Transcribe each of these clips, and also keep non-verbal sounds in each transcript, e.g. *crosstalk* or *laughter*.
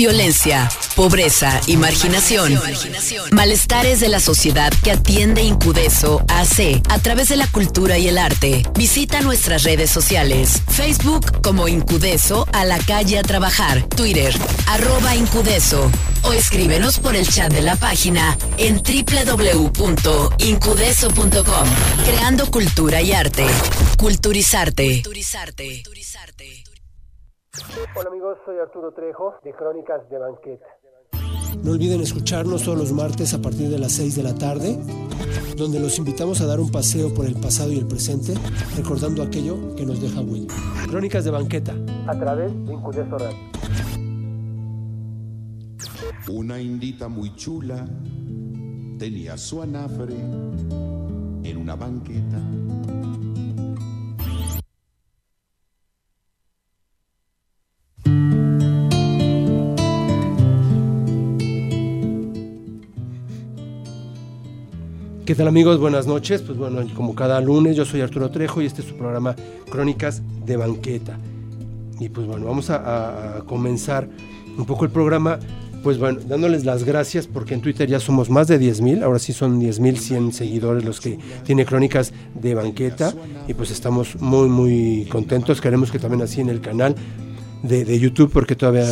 Violencia, pobreza y marginación. Malestares de la sociedad que atiende Incudeso AC a través de la cultura y el arte. Visita nuestras redes sociales. Facebook como Incudeso a la calle a trabajar. Twitter, arroba Incudeso. O escríbenos por el chat de la página en www.incudeso.com. Creando cultura y arte. Culturizarte. Culturizarte. Hola amigos, soy Arturo Trejo de Crónicas de Banqueta. No olviden escucharnos todos los martes a partir de las 6 de la tarde, donde los invitamos a dar un paseo por el pasado y el presente, recordando aquello que nos deja huella. Crónicas de Banqueta. A través de Incudeso Radio. Una indita muy chula tenía su anafre en una banqueta. ¿Qué tal amigos? Buenas noches. Pues bueno, como cada lunes, yo soy Arturo Trejo y este es su programa Crónicas de Banqueta. Y pues bueno, vamos a, comenzar un poco el programa, pues bueno, dándoles las gracias porque en Twitter ya somos más de 10 mil, ahora sí son 10 mil 100 seguidores los que tiene Crónicas de Banqueta y pues estamos muy muy contentos, queremos que también así en el canal de, de, YouTube porque todavía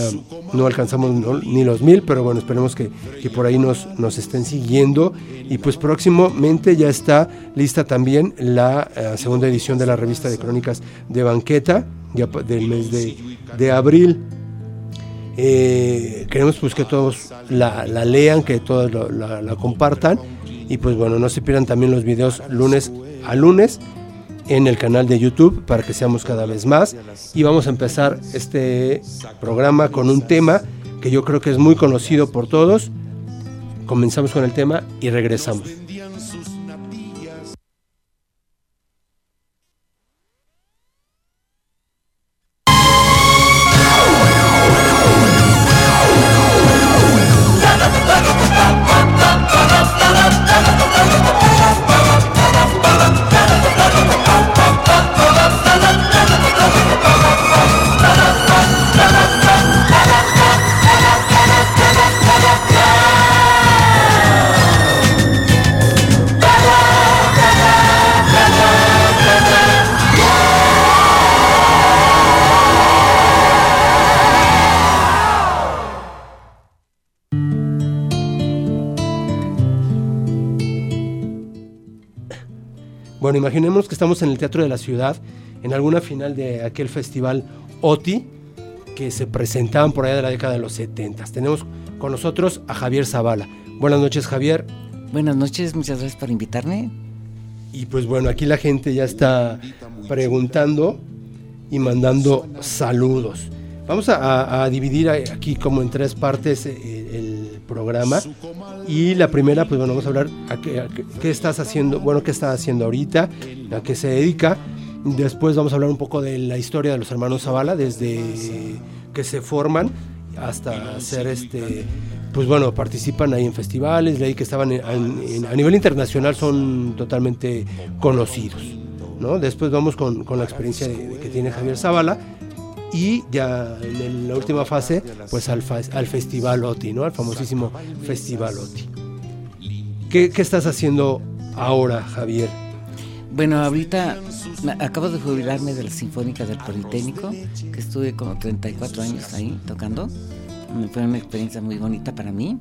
no alcanzamos no, ni los mil, pero bueno, esperemos que, que, por ahí nos, nos estén siguiendo. Y pues próximamente ya está lista también la uh, segunda edición de la revista de crónicas de banqueta, ya del mes de, de abril. Eh, queremos pues que todos la, la lean, que todos lo, la, la compartan. Y pues bueno, no se pierdan también los videos lunes a lunes en el canal de YouTube para que seamos cada vez más. Y vamos a empezar este programa con un tema que yo creo que es muy conocido por todos. Comenzamos con el tema y regresamos. Bueno, imaginemos que estamos en el Teatro de la Ciudad, en alguna final de aquel festival OTI, que se presentaban por allá de la década de los 70. Tenemos con nosotros a Javier Zavala. Buenas noches, Javier. Buenas noches, muchas gracias por invitarme. Y pues bueno, aquí la gente ya está preguntando y mandando saludos. Vamos a, dividir aquí como en tres partes el, el, programa. Y la primera, pues bueno, vamos a hablar qué, estás haciendo, bueno, qué estás haciendo ahorita, a qué se dedica. Después vamos a hablar un poco de la historia de los hermanos Zavala, desde que se forman hasta ser este, pues bueno, participan ahí en festivales, de ahí que estaban en, a nivel internacional son totalmente conocidos. ¿no? Después vamos con, con la experiencia que tiene Javier Zavala y ya en la última fase pues al, al Festival OTI, ¿no? al famosísimo Festival OTI. ¿Qué, ¿Qué, estás haciendo ahora, Javier? Bueno, ahorita acabo de jubilarme de la Sinfónica del Politécnico, que estuve como 34 años ahí tocando. Fue una experiencia muy bonita para mí.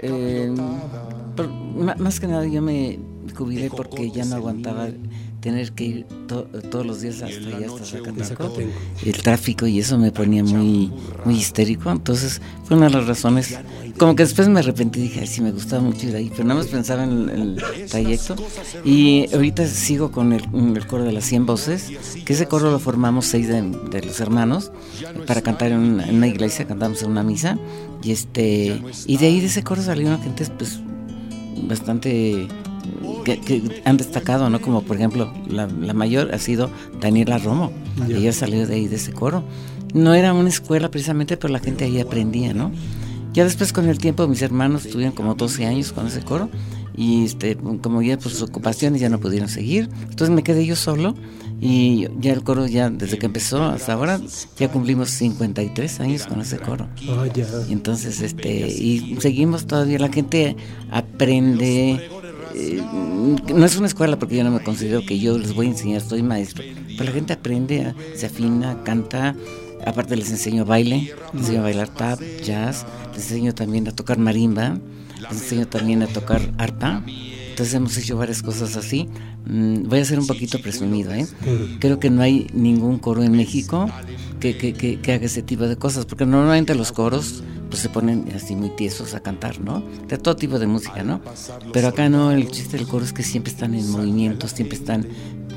Eh, por, más que nada yo me jubilé porque ya no aguantaba tener que ir to todos los días hasta allá, hasta Zacatecas, el tráfico y eso me ponía muy, muy histérico. Entonces fue una de las razones. Como que después me arrepentí y dije, ay, sí me gustaba mucho ir ahí, pero nada más pensaba en el, el trayecto. Y ahorita sigo con el, el, coro de las 100 voces, que ese coro lo formamos seis de, de los hermanos para cantar en una, en una, iglesia, cantamos en una misa. Y, este, y de ahí de ese coro salieron gente pues bastante que, que, han destacado, ¿no? Como por ejemplo, la, la mayor ha sido Daniela Romo. Yeah. Ella salió de ahí, de ese coro. No era una escuela precisamente, pero la gente ahí aprendía, ¿no? Ya después con el tiempo mis hermanos tuvieron como 12 años con ese coro y este, como ya pues sus ocupaciones ya no pudieron seguir, entonces me quedé yo solo y ya el coro ya desde que empezó hasta ahora ya cumplimos 53 años con ese coro. Ah, ya. Y entonces este y seguimos todavía la gente aprende eh, no es una escuela porque yo no me considero que yo les voy a enseñar, soy maestro, pero la gente aprende, se afina, canta, aparte les enseño baile, les enseño a bailar tap, jazz, les enseño también a tocar marimba, les enseño también a tocar arpa. Entonces hemos hecho varias cosas así. Mm, voy a ser un poquito presumido, ¿eh? Creo que no hay ningún coro en México que, que, que, que haga ese tipo de cosas, porque normalmente los coros pues se ponen así muy tiesos a cantar, ¿no? De todo tipo de música, ¿no? Pero acá no, el chiste del coro es que siempre están en movimiento, siempre están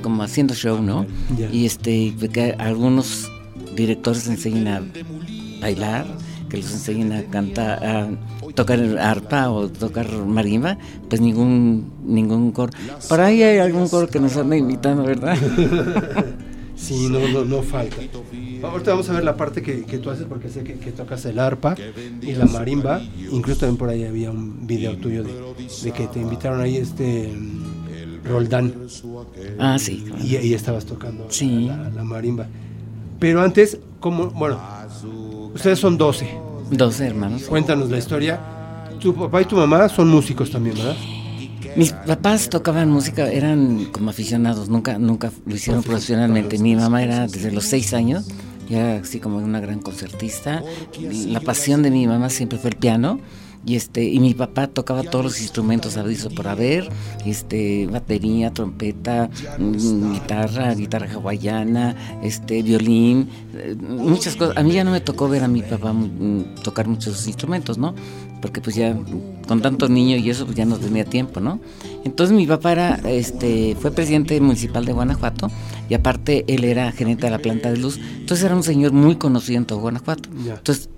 como haciendo show, ¿no? Y este, que algunos directores enseñan a bailar, que los enseñan a cantar, a tocar arpa o tocar marimba, pues ningún ningún coro. Por ahí hay algún coro que nos anda imitando, ¿verdad? *laughs* Sí, no, no, no falta. Ahorita vamos a ver la parte que, que tú haces porque sé que, que tocas el arpa y la marimba. Incluso también por ahí había un video tuyo de, de que te invitaron ahí este Roldán ah, sí. y, y estabas tocando Sí. la, la marimba. Pero antes, ¿cómo? Bueno, ustedes son 12. 12 hermanos. Cuéntanos la historia. Tu papá y tu mamá son músicos también, ¿verdad? Mis papás tocaban música, eran como aficionados, nunca, nunca lo hicieron profesionalmente. Mi mamá era desde los seis años, y era así como una gran concertista. La pasión de mi mamá siempre fue el piano. Y este, y mi papá tocaba todos los instrumentos habidos por haber, este, batería, trompeta, mm, guitarra, guitarra hawaiana, este, violín, eh, muchas cosas. A mí ya no me tocó ver a mi papá mm, tocar muchos instrumentos, ¿no? Porque pues ya con tanto niño y eso pues ya no tenía tiempo, ¿no? Entonces mi papá era, este, fue presidente municipal de Guanajuato y aparte él era gerente de la planta de luz. Entonces era un señor muy conocido en todo Guanajuato. Entonces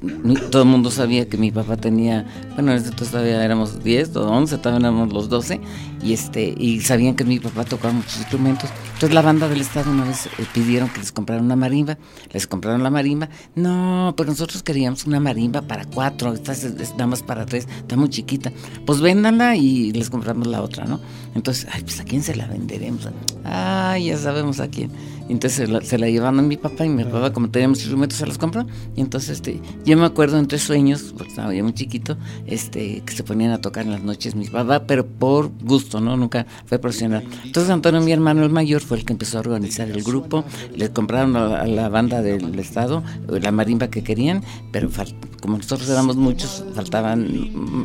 todo el mundo sabía que mi papá tenía, bueno, entonces todavía éramos 10 o 11, todavía éramos los 12 y este y sabían que mi papá tocaba muchos instrumentos. Entonces la banda del estado una vez eh, pidieron que les compraran una marimba, les compraron la marimba. No, pero nosotros queríamos una marimba para cuatro, esta es, es nada más para tres, está muy chiquita. Pues véndanla y les compramos la otra, ¿no? Entonces, ay, pues a quién se la venderemos. Ay, ya sabemos a quién. Entonces se la, se la llevaron a mi papá y mi papá, como teníamos instrumentos, se los compró. Y entonces, este, yo me acuerdo entre sueños, porque estaba yo muy chiquito, este, que se ponían a tocar en las noches mi papá, pero por gusto, ¿no? Nunca fue profesional. Entonces Antonio, mi hermano el mayor, fue el que empezó a organizar el grupo. Le compraron a, la- a la banda del estado la marimba que querían, pero como nosotros éramos muchos, faltaban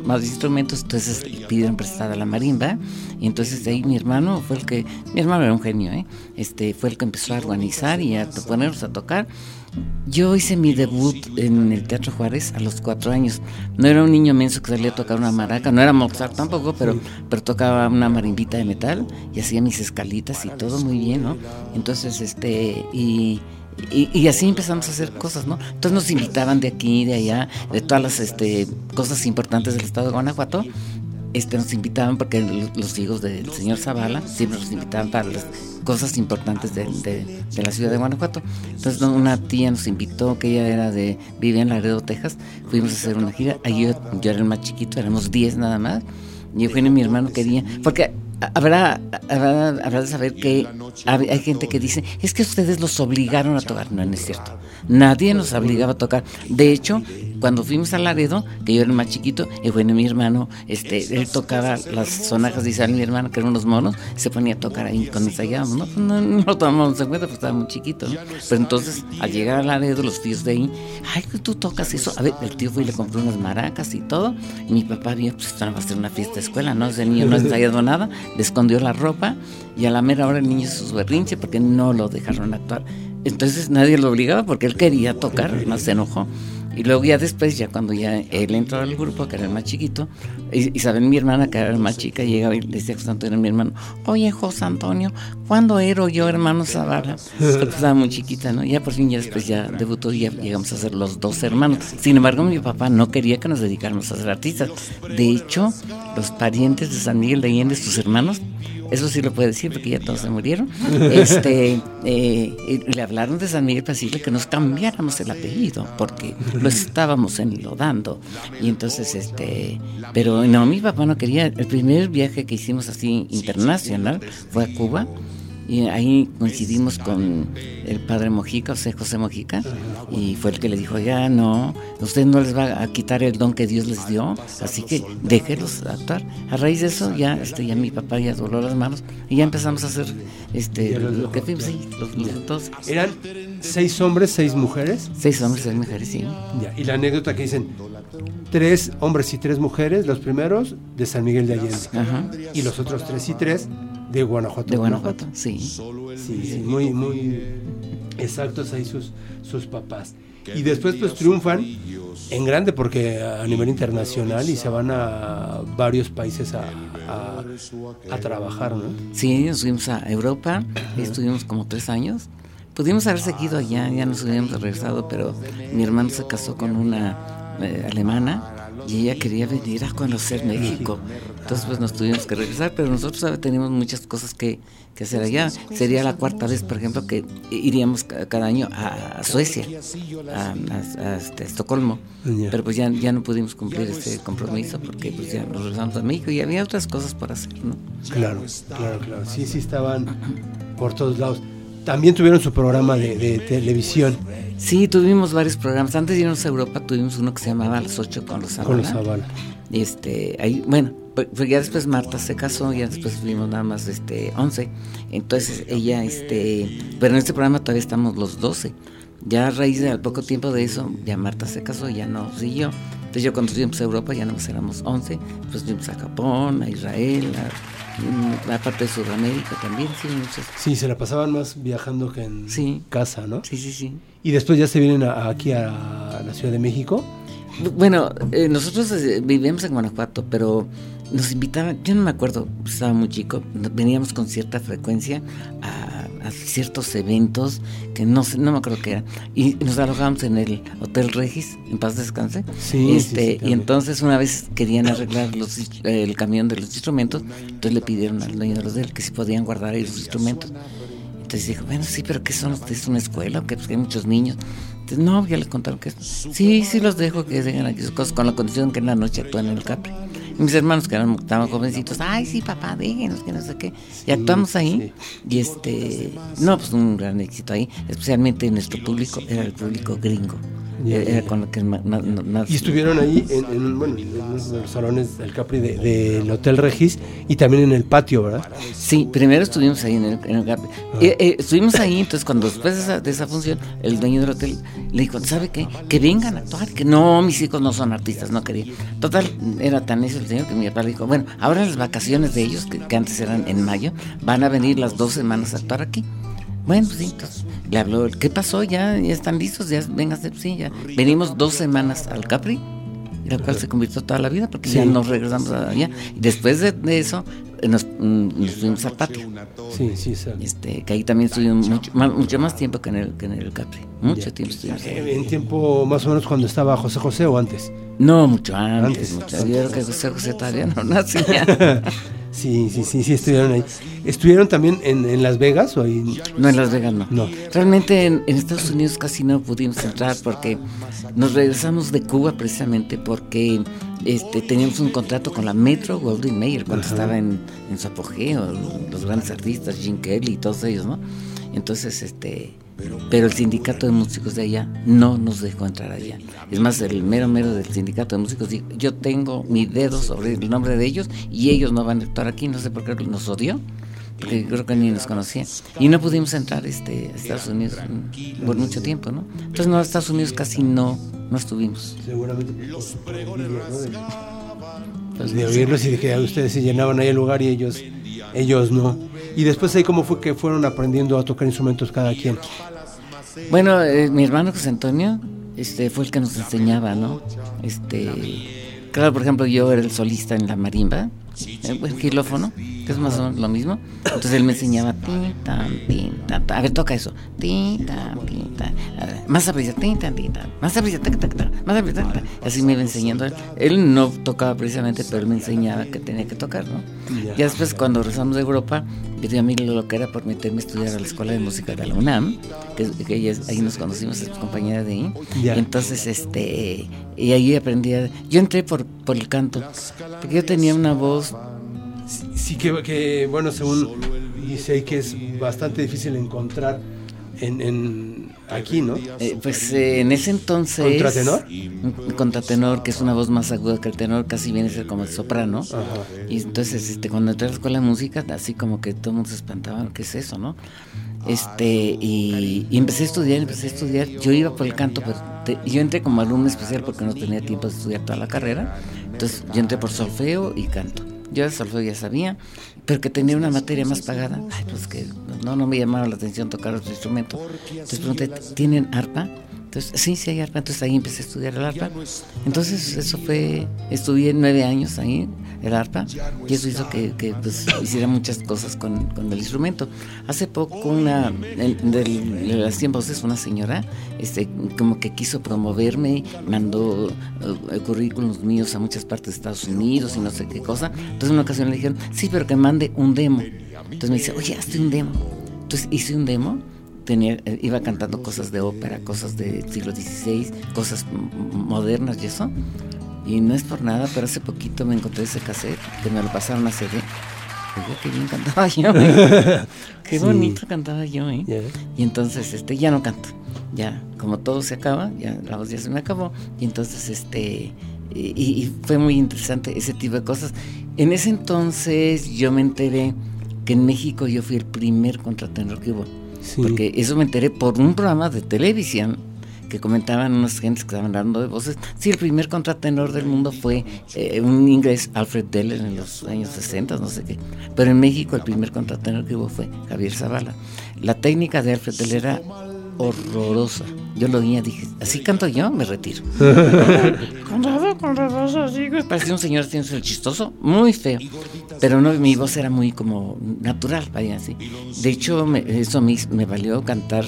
más instrumentos, entonces pidieron prestada la marimba. Y entonces de ahí mi hermano fue el que, mi hermano era un genio, ¿eh? Este, fue el que empezó a organizar y a ponernos a tocar. Yo hice mi debut en el Teatro Juárez a los cuatro años. No era un niño menso que salía a tocar una maraca, no era Mozart tampoco, pero, pero tocaba una marimbita de metal y hacía mis escalitas y todo muy bien, ¿no? Entonces, este, y, y, y así empezamos a hacer cosas, ¿no? Entonces nos invitaban de aquí, de allá, de todas las este, cosas importantes del estado de Guanajuato este, nos invitaban porque los, los hijos del señor Zavala siempre nos invitaban para las cosas importantes de, de- la ciudad de Guanajuato. Entonces una tía nos invitó, que ella era de, vivía en Laredo, Texas, fuimos a hacer una gira, ahí yo, yo era el más chiquito, éramos 10 nada más, y Eugenio mi hermano querían, porque habrá, habrá, habrá de saber que hay gente que dice, es que ustedes los obligaron a tocar, no, no es cierto. Nadie nos obligaba a tocar. De hecho, cuando fuimos a Laredo, que yo era el más chiquito, y bueno, mi hermano, este, él tocaba las sonajas de Isabel, mi hermano, que eran unos monos, se ponía a tocar ahí cuando ensayábamos, ¿no? Pues no, no lo tomamos en cuenta, pues estaba muy chiquito, ¿no? Pero entonces, al llegar a Laredo, los tíos de ahí, ay, pues tú tocas eso. A ver, el tío fue y le compró unas maracas y todo, y mi papá vio, pues esto no va a ser una fiesta de escuela, ¿no? Ese niño no *laughs* ha ensayado nada, le escondió la ropa, y a la mera hora el niño hizo su berrinche porque no lo dejaron actuar. Entonces nadie lo obligaba porque él quería tocar, no se enojó. Y luego ya después, ya cuando ya él entró al grupo, que era más chiquito, Isabel, mi hermana, que era más chica, llegaba y decía José Antonio, mi hermano, oye, José Antonio, ¿cuándo era yo, hermano Zavala? Porque estaba muy chiquita, ¿no? Ya por fin, ya después ya debutó y ya llegamos a ser los dos hermanos. Sin embargo, mi papá no quería que nos dedicáramos a ser artistas. De hecho, los parientes de San Miguel de Allende, sus hermanos, eso sí lo puede decir porque ya todos se murieron. *laughs* Este, eh, y le hablaron de San Miguel Pasillo que nos cambiáramos el apellido porque lo estábamos enlodando. Y entonces, este, pero no, mi papá no quería. El primer viaje que hicimos así internacional fue a Cuba y ahí coincidimos con el padre Mojica, o sea, José Mojica, y fue el que le dijo, ya no, usted no les va a quitar el don que Dios les dio, así que déjelos actuar. A raíz de eso ya, este, ya mi papá ya dobló las manos y ya empezamos a hacer este, lo que fuimos, sí, los, dos. ¿Eran seis hombres, seis mujeres? Seis hombres, seis mujeres, sí. Ya, y la anécdota que dicen, tres hombres y tres mujeres, los primeros de San Miguel de Allende, Ajá. y los otros tres y tres de Guanajuato. De Guanajuato, sí. Sí, sí, muy, muy exactos ahí sus, sus papás. Y después pues triunfan en grande porque a nivel internacional y se van a varios países a, a, a trabajar, ¿no? Sí, nos fuimos a Europa, estuvimos como tres años. Pudimos haber seguido allá, ya nos hubiéramos regresado, pero mi hermano se casó con una eh, alemana y ella quería venir a conocer México. Entonces pues nos tuvimos que regresar, pero nosotros ¿sabe? tenemos muchas cosas que, que, hacer allá. Sería la cuarta vez, por ejemplo, que iríamos cada año a, Suecia, a, a, a este, Estocolmo. Yeah. Pero pues ya, ya no pudimos cumplir ese compromiso porque pues ya nos regresamos a México y había otras cosas por hacer, ¿no? Claro, claro, claro. Sí, sí estaban por todos lados. También tuvieron su programa de, de televisión. Sí, tuvimos varios programas. Antes de irnos a Europa tuvimos uno que se llamaba Las 8 con los Zavala. Con los Zavala. Este, ahí, bueno, pues ya después Marta se casó, ya después fuimos nada más este 11. Entonces ella este, pero en este programa todavía estamos los 12. Ya a raíz de al poco tiempo de eso, ya Marta se casó, ya no siguió. Entonces yo cuando fuimos a Europa ya no éramos 11, pues fuimos a Japón, a Israel, a, a parte de Sudamérica también, sí, muchas. Sí, se la pasaban más viajando que en Sí. casa, ¿no? Sí, sí, sí. Y después ya se vienen a- aquí a la Ciudad de México. Bueno, eh, nosotros eh, vivíamos en Guanajuato, pero nos invitaban, yo no me acuerdo, estaba muy chico, veníamos con cierta frecuencia a, a ciertos eventos que no sé, no me acuerdo qué era, y nos alojábamos en el Hotel Regis, en paz descanse. Sí, este, sí, y entonces una vez querían arreglar los, el camión de los instrumentos, entonces le pidieron al dueño del hotel que si podían guardar ahí los instrumentos. Entonces dijo, bueno, sí, pero ¿qué son? ¿Es una escuela? o qué? Pues que hay muchos niños. Entonces, no, ya les contaron que. Sí, sí los dejo que dejen aquí sus cosas con la condición que en la noche actúan en el Capri. Y mis hermanos que eran, estaban jovencitos, ay, sí, papá, déjenos, que no sé qué. y actuamos ahí. Y este, no, pues un gran éxito ahí. Especialmente nuestro público, era el público gringo. Con que más... Y estuvieron ahí en, en, bueno, en los salones del Capri de- del Hotel Regis y también en el patio, ¿verdad? Sí, primero estuvimos ahí en el, en el Capri. Eh, eh, estuvimos ahí, entonces cuando después de esa, de esa función, el dueño del hotel le dijo, ¿sabe qué? Que vengan a actuar, que no, mis hijos no son artistas, no quería. Total, era tan necio el señor que mi papá le dijo, bueno, ahora las vacaciones de ellos, que, que antes eran en mayo, van a venir las dos semanas a actuar aquí. Bueno, sí, entonces le habló, ¿qué pasó? Ya, ya están listos, ya véngase, sí, ya. Venimos dos semanas al Capri, la cual se convirtió toda la vida, porque ya nos regresamos allá. Y después de, de eso, eh, nos, mm, nos fuimos al patio. Sí, sí, sí. Este, que ahí también estuvimos mucho más, mucho más tiempo que en el, que en el Capri. Mucho Ya. tiempo estuvimos ahí. En tiempo más o menos cuando estaba José José o antes. No, mucho antes, Antes. mucho. Yo creo que José José todavía no *laughs* nacía. *laughs* Sí, sí, sí, sí, estuvieron ahí. ¿Estuvieron también en, en Las Vegas o ahí? No, en Las Vegas no. No. Realmente en, en Estados Unidos casi no pudimos entrar porque nos regresamos de Cuba precisamente porque este, teníamos un contrato con la Metro Goldwyn Mayer cuando estaba en, en su apogeo, los grandes artistas, Jim Kelly y todos ellos, ¿no? Entonces, este, pero el sindicato de músicos de allá no nos dejó entrar allá. Es más, el mero mero del sindicato de músicos dijo, yo tengo mi dedo sobre el nombre de ellos y ellos no van a actuar aquí, no sé por qué nos odió porque creo que ni nos conocía. Y no pudimos entrar este, a Estados Unidos por mucho tiempo, ¿no? Entonces, no, a Estados Unidos casi no, no estuvimos. Seguramente envidia, ¿no? De, de oírlos y de que ustedes se llenaban ahí el lugar y ellos, ellos no. Y después ahí cómo fue que fueron aprendiendo a tocar instrumentos cada quien. Bueno, eh, mi hermano José Antonio este, fue el que nos enseñaba, ¿no? Este, claro, por ejemplo, yo era el solista en la marimba, el xilófono, que es más o menos lo mismo. Entonces él me enseñaba, tin, tan, tin, tan, a ver, toca eso, tin, tan, tin, tan. Más aprisa, tin, tan, tin, tan. más aprisa, tac, tac, tac, más aprisa, tac, tac. así me iba enseñando. él. No tocaba precisamente, pero él me enseñaba que tenía que tocar, ¿no? Ya. Después, cuando regresamos de Europa, pidió a mí lo que era por meterme a estudiar a la Escuela de Música de la UNAM, que, que ella ahí nos conocimos, es compañera de ahí. Y entonces, este, y ahí aprendí. a- yo entré por, por el canto, porque yo tenía una voz Sí, que, que, bueno, según dice que es bastante difícil encontrar en, en aquí, ¿no? Eh, pues eh, en ese entonces. ¿Contratenor? Un contratenor, que es una voz más aguda que el tenor, casi viene a ser como el soprano. Ajá. Y entonces, este, cuando entré a la escuela de música, así como que todo el mundo se espantaba, ¿qué es eso, no? Este, y, y empecé a estudiar, empecé a estudiar. Yo iba por el canto, pero te- yo entré como alumno especial porque no tenía tiempo de estudiar toda la carrera. Entonces, yo entré por solfeo y canto. Yo solfeo ya sabía, pero que tenía una materia más pagada. Ay, pues que no, no me llamaba la atención tocar otro instrumento. Entonces pregunté, ¿tienen arpa? Entonces, sí, sí hay arpa. Entonces ahí empecé a estudiar el arpa. Entonces, eso fue, estudié nueve años ahí, el arpa, y eso hizo que, que, pues, hiciera muchas cosas con, con el instrumento. Hace poco, una del- de las 100 voces, una señora, este, como que quiso promoverme, mandó eh, currículums míos a muchas partes de Estados Unidos y no sé qué cosa. Entonces, en una ocasión le dijeron, sí, pero que mande un demo. Entonces me dice, oye, hazte un demo. Entonces hice un demo tenía, eh, iba cantando cosas de ópera, cosas del siglo XVI, cosas modernas y eso. Y no es por nada, pero hace poquito me encontré ese cassette que me lo pasaron a CD. Oiga, qué bien cantaba *laughs* yo, ¿eh? *laughs* Qué Sí. bonito cantaba yo, ¿eh? Ya. Y entonces, este, ya no canto. Ya, como todo se acaba, ya la voz ya se me acabó. Y entonces, este, y, y fue muy interesante ese tipo de cosas. En ese entonces yo me enteré que en México yo fui el primer contratenor que hubo. Porque eso me enteré por un programa de televisión que comentaban unas gentes que estaban hablando de voces. Sí, el primer contratenor del mundo fue eh, un inglés, Alfred Deller, en los años 60, no sé qué. Pero en México el primer contratenor que hubo fue Javier Zavala. La técnica de Alfred Deller era horrorosa. Yo lo oía, dije, así canto yo, me retiro. *laughs* Con la voz así, güey, parecía un señor el chistoso, muy feo. Pero no, mi voz era muy como natural, vaya así. De hecho, me- eso mí me valió cantar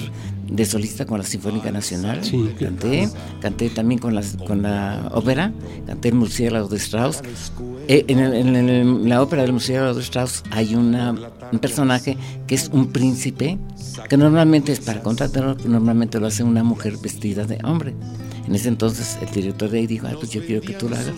de solista con la Sinfónica Nacional. Sí, canté, canté también con, las, con la ópera, canté el Murciélago de Strauss. Eh, en, el- en el- en la ópera del Murciélago de Strauss hay una, un personaje que es un príncipe, que normalmente es para contratenor, que normalmente lo hace una mujer vestida de hombre. En ese entonces el director de ahí dijo, ay, pues yo quiero que tú lo hagas.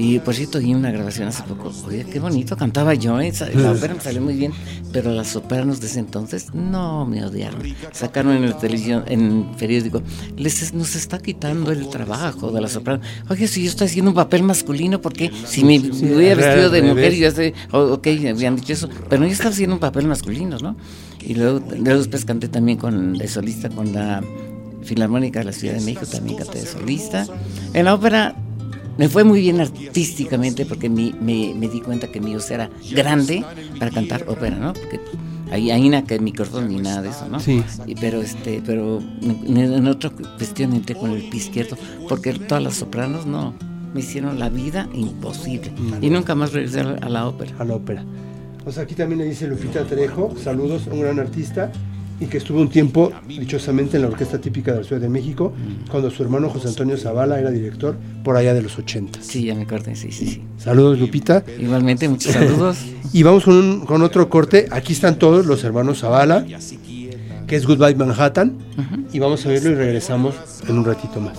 Y por cierto, oí una grabación hace poco. Oye, qué bonito cantaba yo. ¿eh? La ópera me salió muy bien, pero las sopranos de ese entonces no me odiaron. Sacaron en la televisión, en el periódico, les es- nos está quitando el trabajo de la soprano. Oye, si yo estoy haciendo un papel masculino, ¿por qué? Si me hubiera al vestido de mujer, yo sé, oh, ok, me habían dicho eso, pero yo estaba haciendo un papel masculino, ¿no? Y luego, luego después canté también con, de solista con la Filarmónica de la Ciudad de México, también canté de solista. En la ópera me fue muy bien artísticamente porque me, me di cuenta que mi voz era grande para cantar ópera, ¿no? Porque ahí hay nada que micrófono ni nada de eso, ¿no? Sí. Y- pero este, pero en, en otra cuestión entré con el pie izquierdo porque todas las sopranos no me hicieron la vida imposible y nunca más regresé a la, a la ópera. a la ópera. O sea, aquí también le dice Lupita Trejo, saludos, un gran artista, y que estuvo un tiempo, dichosamente, en la Orquesta Típica de la Ciudad de México, cuando su hermano José Antonio Zavala era director por allá de los 80. Sí, ya me acordé, sí, sí, sí. Saludos, Lupita. Igualmente, muchos saludos. Y vamos con, un- con otro corte. Aquí están todos los hermanos Zavala, que es Goodbye Manhattan, y vamos a verlo y regresamos en un ratito más.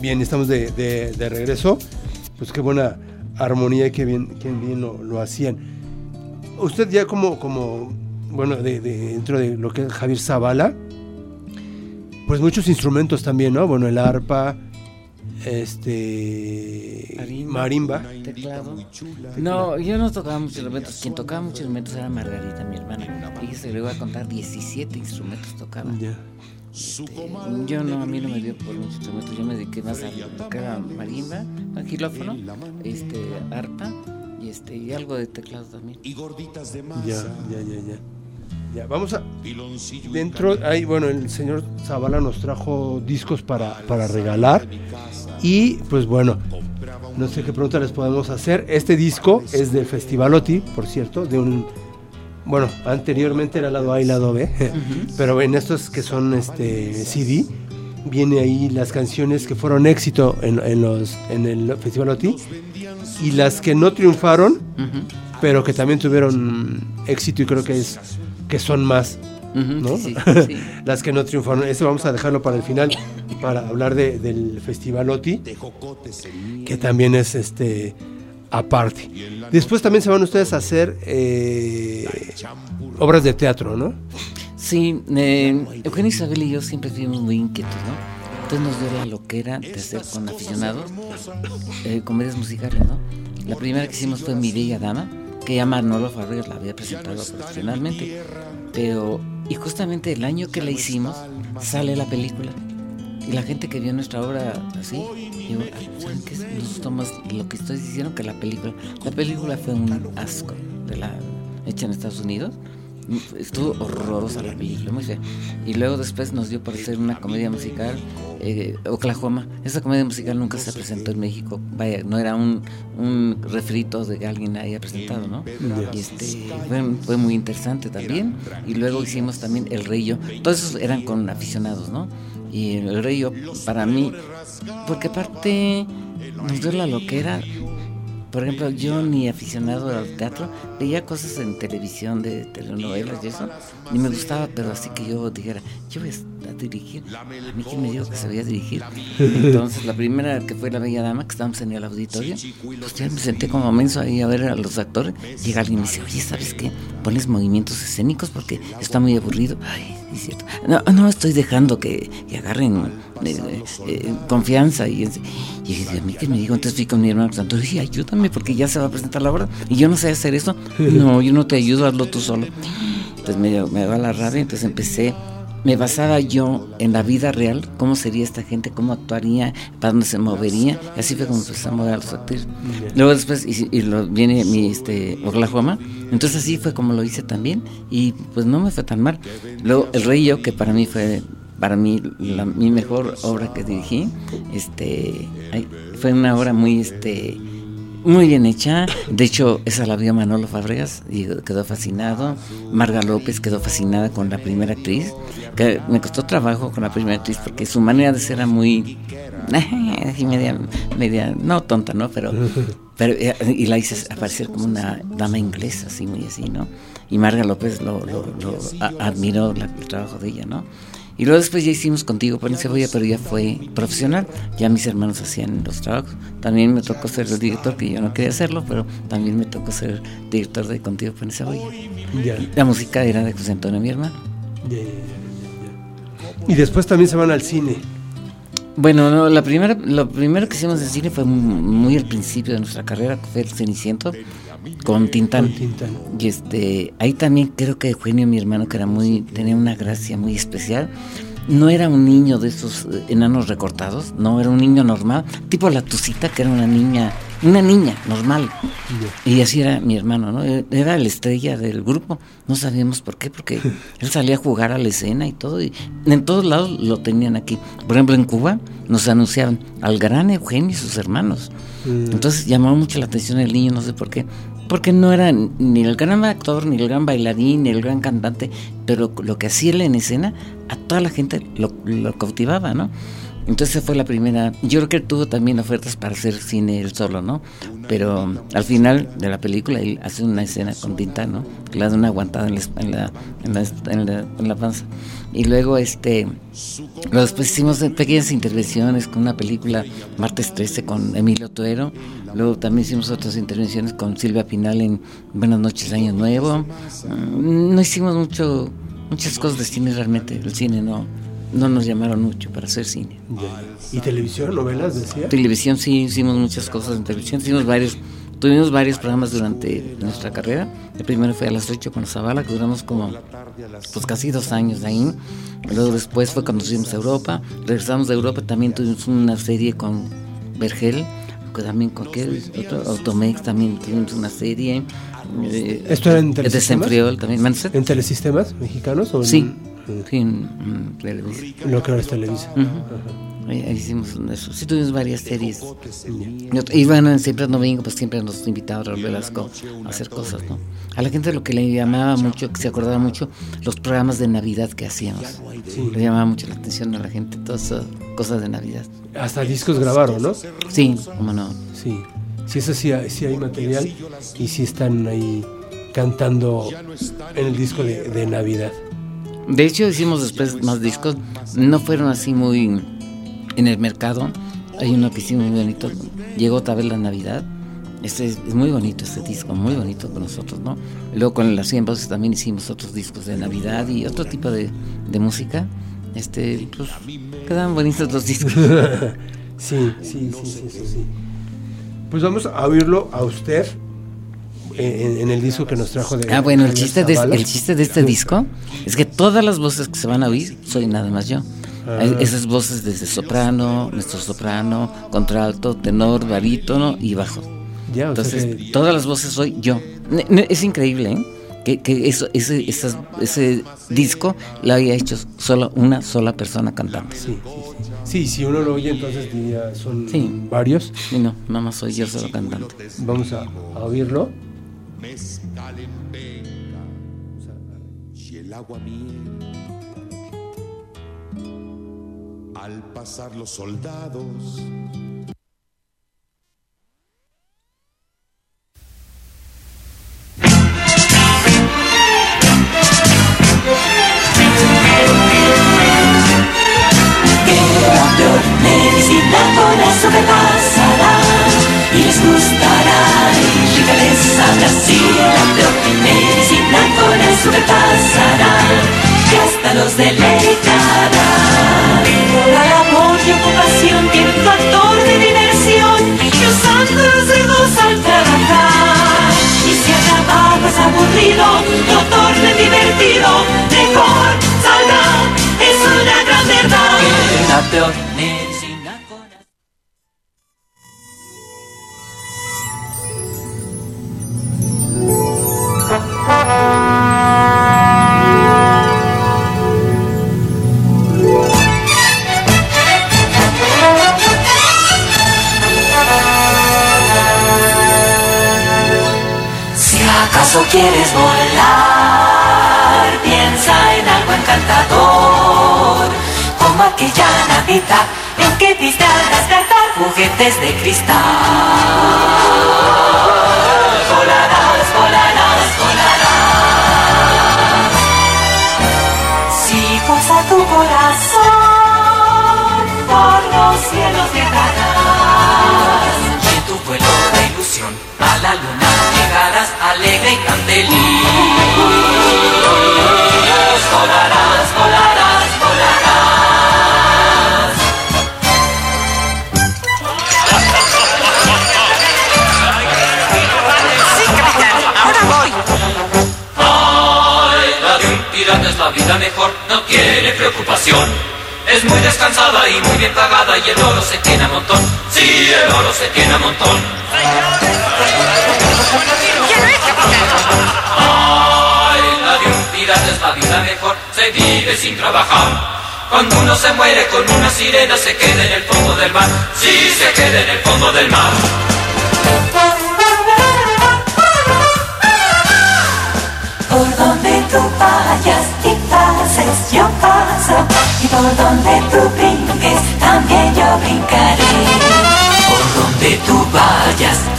Bien, estamos de, de- de regreso. Pues qué buena armonía y qué bien, qué bien lo, lo hacían. Usted ya como, como bueno, de, de- dentro de lo que es Javier Zavala, pues muchos instrumentos también, ¿no? Bueno, el arpa, este... Marimba. marimba. Teclado. No, yo no tocaba muchos instrumentos. Quien tocaba muchos instrumentos era Margarita, mi hermana. Ella se le iba a contar 17 instrumentos tocaba. Ya. Yo no, a mí no me dio por los instrumentos, yo me dediqué más a era marimba, a xilófono, este, arpa y este y algo de teclado también. y gorditas de Ya, masa. ya, ya, ya. Ya, vamos a... Dentro, hay, bueno, el señor Zavala nos trajo discos para, para regalar. Y pues bueno, no sé qué pregunta les podemos hacer. Este disco es del Festivaloti, por cierto, de un. Bueno, anteriormente era lado A y lado B, pero en estos que son este CD, viene ahí las canciones que fueron éxito en, en los, en el Festivaloti y las que no triunfaron, pero que también tuvieron éxito y creo que es que son más. ujú, ¿no? sí, *laughs* sí. Las que no triunfaron. Eso vamos a dejarlo para el final, para hablar de- del Festival OTI, que también es este aparte. Después también se van ustedes a hacer eh, obras de teatro, ¿no? Sí, eh, Eugenio Isabel y yo siempre fuimos muy inquietos, ¿no? Entonces nos dio la loquera de hacer con aficionados eh, comedias musicales, ¿no? La primera que hicimos fue Mi Bella Dama, que ya Manolo Fabregas la había presentado profesionalmente, pero, y justamente el año que la hicimos, sale la película. Y la gente que vio nuestra obra así, digo, "Ah, ¿saben qué? Nos gustó más lo que estoy diciendo que la película. La película fue un asco, de la, hecha en Estados Unidos. Estuvo horrorosa la película, muy fea. Y luego después nos dio por hacer una comedia musical, eh, Oklahoma. Esa comedia musical nunca se presentó en México. Vaya, no era un, un refrito de que alguien haya presentado, ¿no? Y este, fue, fue muy interesante también. Y luego hicimos también El Rey. Todos esos eran con aficionados, ¿no? Y El Rey para mí, porque aparte nos dio la loquera. Por ejemplo, yo ni aficionado al teatro, veía cosas en televisión de telenovelas y eso, y me gustaba, pero así que yo dijera, yo voy dirigir, a mí quién me dijo que sabía dirigir. Entonces, la primera que fue La Bella Dama, que estábamos en el auditorio, pues ya me senté como menso ahí a ver a los actores, llega alguien y me dice, oye, ¿sabes qué? Pones movimientos escénicos porque está muy aburrido. Ay, sí, es cierto. No, no estoy dejando que, que agarren eh, eh, confianza. Y, y dije, a mí que me digo, entonces fui con mi hermano santo, dije, ayúdame porque ya se va a presentar la obra. Y yo no sé hacer eso. *laughs* No, yo no te ayudo, hazlo tú solo. Entonces me, me da la rabia, entonces empecé me basaba yo en la vida real, cómo sería esta gente, cómo actuaría, para dónde se movería, así fue como empecé a los actores. Luego después y, y lo, viene mi este Oklahoma, entonces así fue como lo hice también, y pues no me fue tan mal. Luego El Rey yo, que para mí fue para mí la, mi mejor obra que dirigí, este fue una obra muy este muy bien hecha. De hecho, esa la vio Manolo Fabregas y quedó fascinado. Marga López quedó fascinada con la primera actriz. Que me costó trabajo con la primera actriz porque su manera de ser era muy. *laughs* media, media, no tonta, ¿no? Pero, *laughs* pero eh, y la hice aparecer como una dama inglesa, así, muy así, ¿no? Y Marga López lo, lo, lo a- admiró la- el trabajo de ella, ¿no? Y luego después ya hicimos contigo Pan y Cebolla, pero ya fue profesional. Ya mis hermanos hacían los trabajos. También me tocó ser el director, que yo no quería hacerlo, pero también me tocó ser director de Contigo Pan y Cebolla. Ya, La música era de José Antonio, mi hermano. ya, ya. Y después también se van al cine. Bueno, no, la primera, lo primero que hicimos en cine fue muy al principio de nuestra carrera, que fue el Ceniciento, con Tintán. Con Tintán. Y este, ahí también creo que Eugenio, mi hermano, que era muy, tenía una gracia muy especial. No era un niño de esos eh, enanos recortados, no, era un niño normal, tipo la Tucita, que era una niña, una niña normal. Y así era mi hermano, ¿no? E- Era la estrella del grupo. No sabíamos por qué, porque *laughs* él salía a jugar a la escena y todo. Y en todos lados lo tenían aquí. Por ejemplo, en Cuba nos anunciaban al gran Eugenio y sus hermanos. Entonces llamó mucho la atención el niño, no sé por qué. Porque no era ni el gran actor, ni el gran bailarín, ni el gran cantante, pero lo que hacía él en escena, a toda la gente lo, lo cautivaba, ¿no? Entonces fue la primera. Yo creo que tuvo también ofertas para hacer cine él solo, ¿no? Pero al final de la película él hace una escena con Tintán, ¿no? Que le da una aguantada en la, en la- en la panza. Y luego, este. Luego después hicimos pequeñas intervenciones con una película, Martes 13, con Emilio Tuero. Luego también hicimos otras intervenciones con Silvia Pinal en Buenas noches, Año Nuevo. Mm, No hicimos mucho, muchas cosas de cine realmente. El cine no, no nos llamaron mucho para hacer cine. ¿Y televisión, novelas, decía? Televisión sí hicimos muchas cosas en televisión, hicimos varios, tuvimos varios programas durante nuestra carrera. El primero fue a las 8 con Zavala, que duramos como pues casi dos años ahí. Luego después fue cuando nos fuimos a Europa, regresamos de Europa, también tuvimos una serie con Vergel, que también con qué otro Automex también tuvimos una serie. eh, ¿Esto era en de Telesistemas? Senfriol también. ¿En telesistemas mexicanos? O en- sí, en, en Televisa. en lo que ahora es Televisa. Ujú. Ahí, ahí hicimos eso. Sí, tuvimos varias series. Y bueno, siempre el domingo, pues siempre nos invitaba Raúl Velasco a hacer cosas, ¿no? A la gente lo que le llamaba mucho, que se acordaba mucho, los programas de Navidad que hacíamos. Le llamaba mucho la atención a la gente, todas esas cosas de Navidad. Hasta discos grabaron, ¿no? Sí, cómo no. Sí. Sí, eso sí, hay- sí hay material y sí están ahí cantando en el disco de, de Navidad. De hecho, hicimos después más discos. No fueron así muy en el mercado. Hay uno que hicimos muy bonito. Llegó otra vez la Navidad. Este es, muy bonito este disco, muy bonito con nosotros, ¿no? Luego con las 100 voces también hicimos otros discos de Navidad y otro tipo de, de música. Este, pues, quedan bonitos los discos. *laughs* Sí, sí, sí, sí, sí, sí. Pues vamos a oírlo a usted en, en el disco que nos trajo de Ah, bueno, el chiste, de, Zavala. el chiste de este disco es que todas las voces que se van a oír soy nada más yo. Ah. Esas voces desde soprano, nuestro soprano, contralto, tenor, barítono y bajo. Ya, o sea Entonces, que- todas las voces soy yo. Es increíble, ¿eh? Que, que eso, ese, esas- ese disco lo haya hecho solo una sola persona cantando. Sí, sí, sí. Sí, si uno lo oye, entonces diría, son varios. Y no, nada más soy yo solo cantando. Vamos a, a oírlo. Mezcal en venga y el agua miel. Al pasar los soldados, Medicina eso me pasará y les gustará y riqueza Brasil, la flor medicina con el superpasará que hasta los deleitará. Cada amor y ocupación tiene un factor de diversión y usándolos de dos al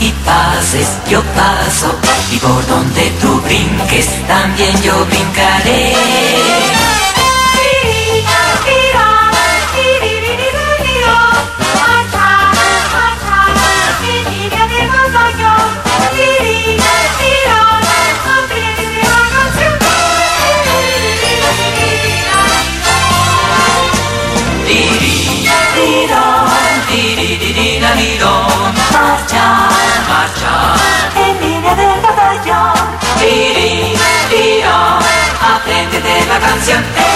y pases, yo paso. Y por donde tú brinques, también yo brincaré. la canción es...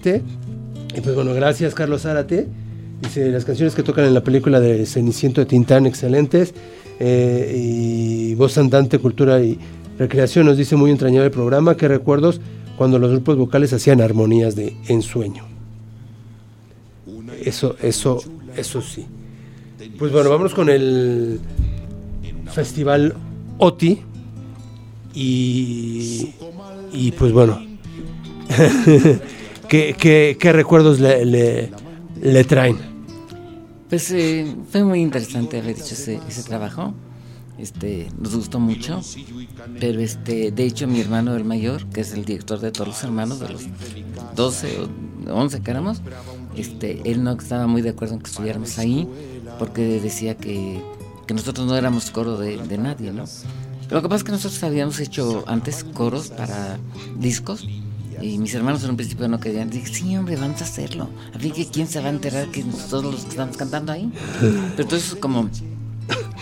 pues bueno, gracias Carlos Zárate. Dice, las canciones que tocan en la película de Ceniciento de Tintán, excelentes. Eh, y voz andante, cultura y recreación, nos dice muy entrañable el programa. ¿Qué recuerdos cuando los grupos vocales hacían armonías de ensueño? Eso, eso, eso sí. Pues bueno, vamos con el Festival OTI. Y, y pues bueno, *laughs* ¿qué, recuerdos le, le, le traen? Pues eh, fue muy interesante haber hecho ese, ese trabajo. Este, nos gustó mucho, pero este, de hecho mi hermano el mayor, que es el director de todos los hermanos, de los 12 o 11 que éramos, este, él no estaba muy de acuerdo en que estuviéramos ahí, porque decía que, que nosotros no éramos coro de, de nadie, ¿no? Lo que pasa es que nosotros habíamos hecho antes coros para discos, y mis hermanos en un principio no querían. Dije, sí, hombre, vamos a hacerlo. A fin que quién se va a enterar que todos los que estamos cantando ahí. Pero entonces como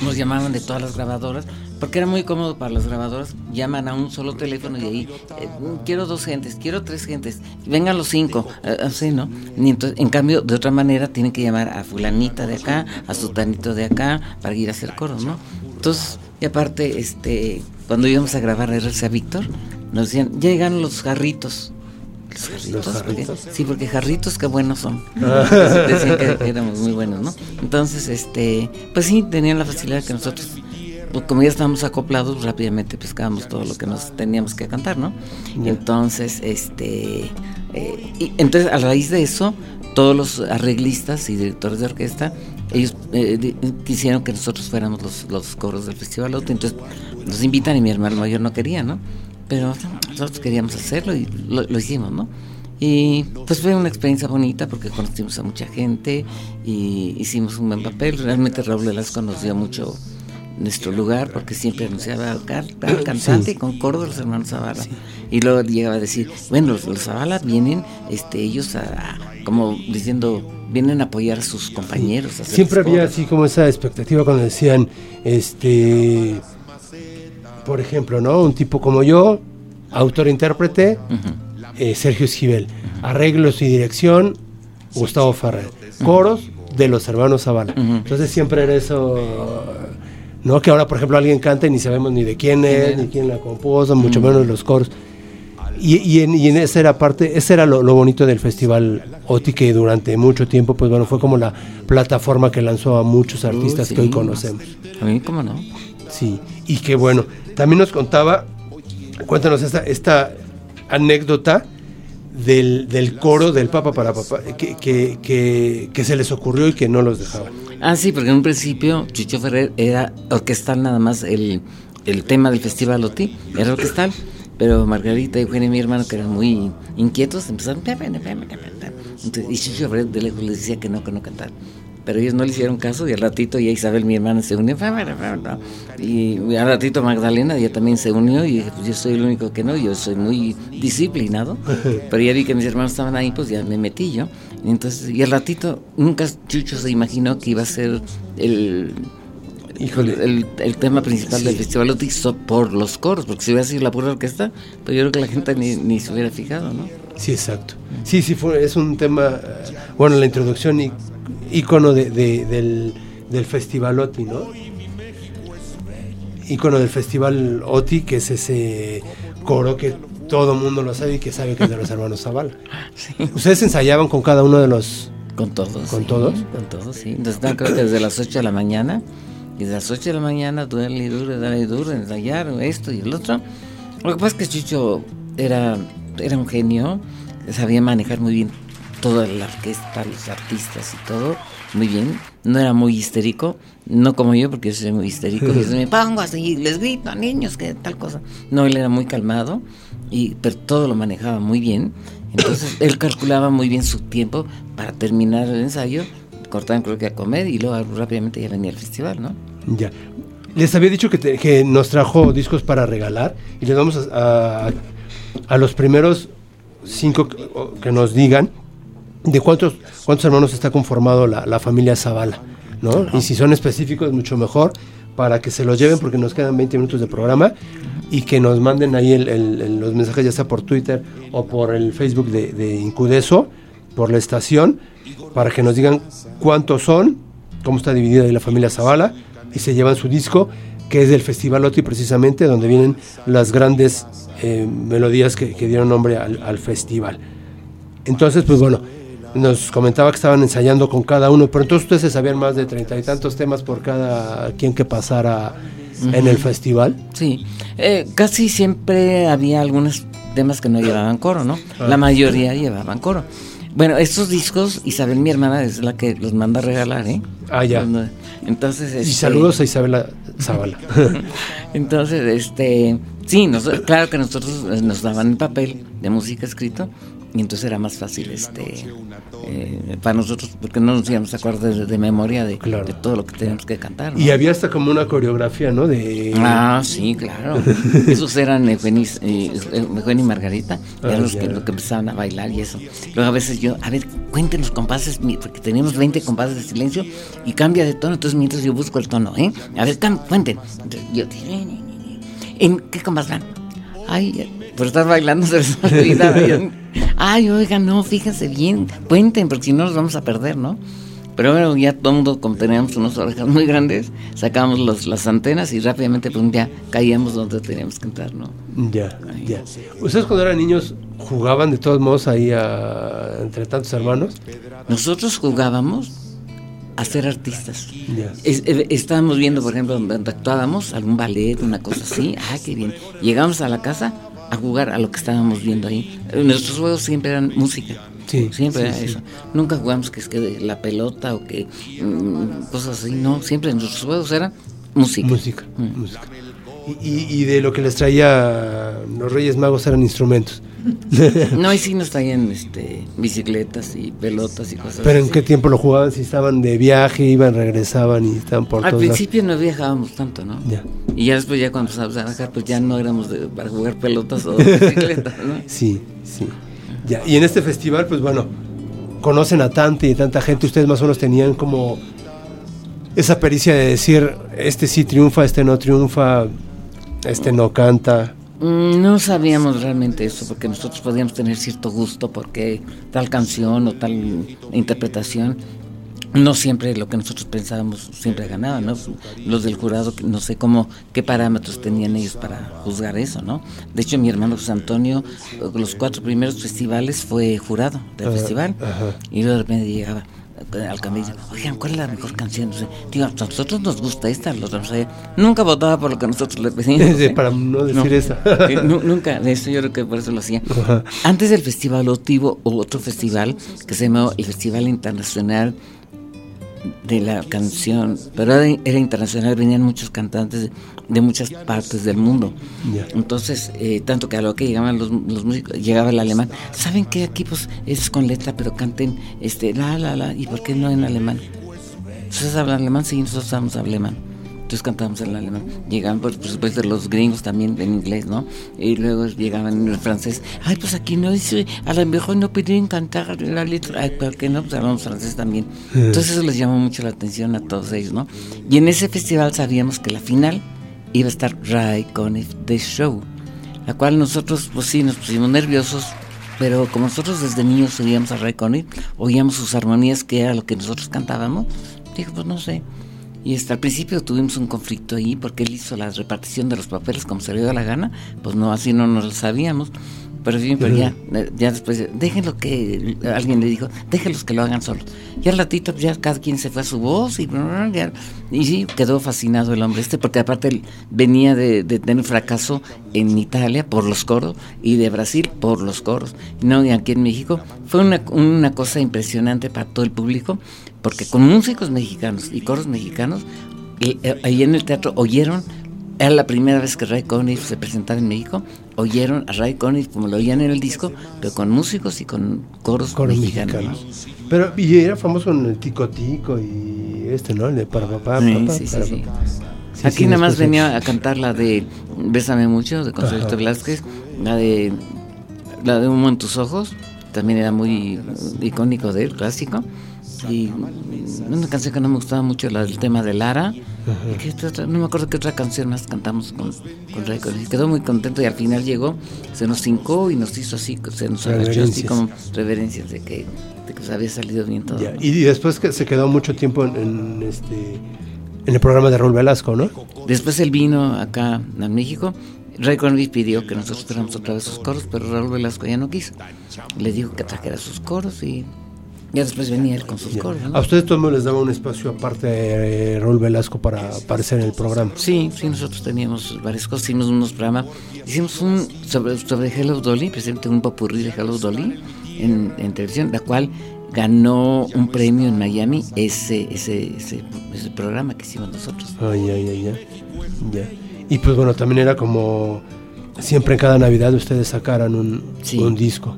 nos llamaban de todas las grabadoras, porque era muy cómodo para las grabadoras, llaman a un solo teléfono y ahí, eh, quiero dos gentes, quiero tres gentes, vengan los cinco, eh, así, ¿no? Y entonces, en cambio, de otra manera, tienen que llamar a fulanita de acá, a sutanito de acá, para ir a hacer coros, ¿no? Entonces, y aparte, este, cuando íbamos a grabar RCA Víctor, nos decían, llegan los jarritos. Los jarritos, ¿Los porque- jarritos? sí, porque jarritos qué buenos son. Decían que éramos muy buenos, ¿no? Entonces, este, pues sí, tenían la facilidad que nosotros, pues como ya estábamos acoplados, rápidamente pescábamos todo lo que nos teníamos que cantar, ¿no? Entonces, este, eh, y entonces a raíz de eso, todos los arreglistas y directores de orquesta, ellos eh, quisieron que nosotros fuéramos los, los coros del Festival entonces nos invitan y mi hermano mayor no quería, ¿no? Pero nosotros queríamos hacerlo y lo, lo hicimos, ¿no? Y pues fue una experiencia bonita porque conocimos a mucha gente y hicimos un buen papel. Realmente Raúl Velasco nos dio mucho nuestro lugar porque siempre anunciaba al cantante con coro de los hermanos Zavala. Y luego llegaba a decir, bueno, los, los Zavala vienen este, ellos a, a- como diciendo, vienen a apoyar a sus compañeros. a Siempre había coros". así como esa expectativa cuando decían, este, por ejemplo, ¿no? Un tipo como yo, autor-intérprete, eh, Sergio Esquivel, arreglos y dirección, Gustavo Ferrer, coros de los hermanos Zavala. Entonces siempre era eso, ¿no? Que ahora, por ejemplo, alguien canta y ni sabemos ni de quién es, ni quién la compuso, mucho menos los coros. Y, y en, y en esa era parte, ese era lo, lo bonito del festival OTI que durante mucho tiempo, pues bueno, fue como la plataforma que lanzó a muchos artistas Uy, que hoy conocemos. A mí, ¿cómo no? Sí, y que bueno, también nos contaba, cuéntanos esta, esta anécdota del, del coro del Papa para Papá, que, que, que, se les ocurrió y que no los dejaban. Ah, sí, porque en un principio Chucho Ferrer era orquestal nada más el, el tema del festival OTI, era orquestal, pero Margarita, Eugenia y mi hermano, que eran muy inquietos, empezaron... Entonces, y Chucho Ferrer de lejos les decía que no, que no cantar. Pero ellos no le hicieron caso y al ratito ya Isabel, mi hermana, se unió. Y al ratito Magdalena ya también se unió y dije, pues yo soy el único que no, yo soy muy disciplinado. *laughs* Pero ya vi que mis hermanos estaban ahí, pues ya me metí yo. Y entonces, y al ratito, nunca Chucho se imaginó que iba a ser el, Híjole. el, el tema principal del festival Otizo por los coros, porque si hubiera sido la pura orquesta, pues yo creo que la gente ni, ni se hubiera fijado, ¿no? Sí, exacto. Sí, sí, fue, es un tema, eh, bueno, la introducción y ícono de, de- del, del festival OTI, ¿no? Ícono del festival OTI, que es ese coro que todo mundo lo sabe y que sabe que es de los hermanos Zavala. *laughs* ¿Ustedes ensayaban con cada uno de los...? Con todos. ¿Con sí, todos? Con todos, sí. Entonces, no, creo que desde las 8 de la mañana, y desde las 8 de la mañana, duele y duro, dale y duro, ensayar esto y el otro. Lo que pasa es que Chucho era, era un genio, sabía manejar muy bien toda la orquesta, los artistas y todo, muy bien. No era muy histérico, no como yo, porque yo soy muy histérico, y me pongo así, les grito a niños, que tal cosa. No, él era muy calmado, y, pero todo lo manejaba muy bien. Entonces, *coughs* él calculaba muy bien su tiempo para terminar el ensayo, cortaban creo que a comer y luego rápidamente ya venía el festival, ¿no? Ya. Les había dicho que, te- que nos trajo discos para regalar y les vamos a, a, a los primeros cinco que nos digan de cuántos, cuántos hermanos está conformado la, la familia Zavala, ¿no? Y si son específicos, mucho mejor, para que se los lleven porque nos quedan 20 minutos de programa y que nos manden ahí el- el- el- los mensajes ya sea por Twitter o por el Facebook de, de Incudeso, por la estación, para que nos digan cuántos son, cómo está dividida ahí la familia Zavala y se llevan su disco que es del Festival OTI precisamente, donde vienen las grandes eh, melodías que, que dieron nombre al, al festival. Entonces, pues bueno, nos comentaba que estaban ensayando con cada uno, pero entonces ustedes se sabían más de treinta y tantos temas por cada quien que pasara en el festival. Sí, eh, casi siempre había algunos temas que no llevaban coro, ¿no? Ah. La mayoría llevaban coro. Bueno, estos discos, Isabel, mi hermana, es la que los manda a regalar, ¿eh? Ah, ya. Entonces, Y este, saludos a Isabela Zavala. *laughs* Entonces, este, sí, nos- claro que nosotros nos daban el papel de música escrito y entonces era más fácil, este, eh, para nosotros, porque no nos íbamos a acordar de, de memoria de, Claro. de todo lo que teníamos que cantar. ¿no? y había hasta como una coreografía, ¿no? De Ah, sí, claro. *laughs* Esos eran Eugenia y, Eugenia y Margarita, Ah, eran los que, los que empezaban a bailar y eso. Luego a veces yo, a ver, cuéntenos compases, mi- porque teníamos 20 compases de silencio y cambia de tono, entonces mientras yo busco el tono, ¿eh? A ver, cuenten. Entonces, yo, ¿en qué compás van? Ay, por estar bailando *laughs* se les olvidaba. Ay, oigan, no, fíjense bien, cuenten, porque si no nos vamos a perder, ¿no? Pero bueno, ya todo el mundo, como teníamos unas orejas muy grandes, sacábamos los, las antenas y rápidamente pues, ya caíamos donde teníamos que entrar, ¿no? Ya, ya. ¿Ustedes cuando eran niños jugaban de todos modos ahí a- entre tantos hermanos? Nosotros jugábamos a ser artistas. Ya. Es- eh, estábamos viendo, por ejemplo, donde actuábamos, algún ballet, una cosa así. Ah, qué bien. Llegamos a la casa a jugar a lo que estábamos viendo ahí. Nuestros juegos siempre eran música. Sí, Siempre sí, era sí. eso. Nunca jugamos que es que de la pelota o que mm, cosas así. No, siempre nuestros juegos eran música. Música, Mm. música. Y, y- y de lo que les traía los Reyes Magos eran instrumentos. *laughs* No, y sí nos traían este, bicicletas y pelotas y cosas ¿Pero en así. qué tiempo lo jugaban? Si estaban de viaje, iban, regresaban y estaban por Al todos lados. principio no viajábamos tanto, ¿no? Ya. Y ya después, ya cuando empezamos a viajar, pues ya no éramos de- para jugar pelotas o *laughs* bicicletas, ¿no? Sí, sí. Ya. Y en este festival, pues bueno, conocen a tanta y tanta gente. Ustedes más o menos tenían como esa pericia de decir, este sí triunfa, este no triunfa, este no canta. Mm, No sabíamos realmente eso, porque nosotros podíamos tener cierto gusto porque tal canción o tal interpretación, no siempre lo que nosotros pensábamos siempre ganaba, ¿no? Los del jurado, no sé cómo, qué parámetros tenían ellos para juzgar eso, ¿no? De hecho, mi hermano José Antonio, los cuatro primeros festivales fue jurado del festival, y luego de repente llegaba al camello, oigan, ¿cuál es la mejor canción? Digo, a nosotros nos gusta esta, los eh, nunca votaba por lo que nosotros le pedíamos. ¿eh? Para no decir esa. Eh, nu- nunca, de eso yo creo que por eso lo hacía. Ajá. Antes del festival Otivo, otro festival que se llamó el Festival Internacional de la Canción, pero era, era internacional, venían muchos cantantes de, muchas partes del mundo. Entonces, eh, tanto que a lo que llegaban los, los músicos, llegaba el alemán, ¿saben qué? Aquí pues es con letra, pero canten este la, la, la, ¿y por qué no en alemán? ¿Ustedes hablan alemán? Sí, nosotros hablamos alemán. Entonces cantábamos en alemán. Llegaban, pues, por supuesto, los gringos también en inglés, ¿no? Y luego llegaban en el francés. Ay, pues aquí no dice, a lo mejor no pudieron cantar la letra. Ay, ¿por qué no? Pues hablamos francés también. Entonces eso les llamó mucho la atención a todos ellos, ¿no? Y en ese festival sabíamos que la final iba a estar Ray Conniff The Show, la cual nosotros, pues sí, nos pusimos nerviosos, pero como nosotros desde niños oíamos a Ray Conniff, oíamos sus armonías, que era lo que nosotros cantábamos, dijo, pues no sé. Y hasta al principio tuvimos un conflicto ahí porque él hizo la repartición de los papeles como se le dio la gana, pues no, así no nos lo sabíamos. Pero bien, pero ya, eh, ya después, déjenlo que, alguien le dijo, déjenlos que lo hagan solos. Y al ratito ya cada quien se fue a su voz y, y sí, quedó fascinado el hombre este, porque aparte él venía de, de tener fracaso en Italia por los coros y de Brasil por los coros. No, y aquí en México fue una, una cosa impresionante para todo el público, porque con músicos mexicanos y coros mexicanos, eh, ahí en el teatro oyeron era la primera vez que Ray Conniff se presentaba en México. Oyeron a Ray Conniff como lo oían en el disco, pero con músicos y con coros, Coros mexicanos. mexicanos. Pero, y era famoso en el Tico Tico y este, ¿no? El de para papá, Sí, papá, sí, para sí. papá. Sí, Aquí sí, nada más después- venía a cantar la de Bésame mucho de Consuelo Ajá. Velázquez, la de la de Humo en tus ojos, también era muy icónico de él, clásico. Y una canción que no me gustaba mucho, la del tema de Lara, ¿Y qué otra- no me acuerdo qué otra canción más cantamos con, con Ray Conniff. Quedó muy contento y al final llegó, se nos hincó y nos hizo así, se nos agachó así como reverencias de que, de que pues había salido bien todo. Ya, Y después que se quedó mucho tiempo en, en, este en el programa de Raúl Velasco, ¿no? Después él vino acá a México. Ray Conniff pidió que nosotros trajéramos otra vez sus coros, pero Raúl Velasco ya no quiso. Le dijo que trajera sus coros y ya después venía él con sus Ya. coros. ¿no? A ustedes todos les daba un espacio aparte de Raúl Velasco para aparecer en el programa. Sí, sí, nosotros teníamos varias cosas, hicimos unos programas, hicimos un sobre, sobre Hello Dolly, precisamente un popurrí de Hello Dolly en, en televisión, la cual ganó un premio en Miami ese, ese, ese, ese programa que hicimos nosotros. Ay, ay, ay, ya. ya. Y pues bueno, también era como siempre en cada Navidad ustedes sacaran un, Sí. un disco.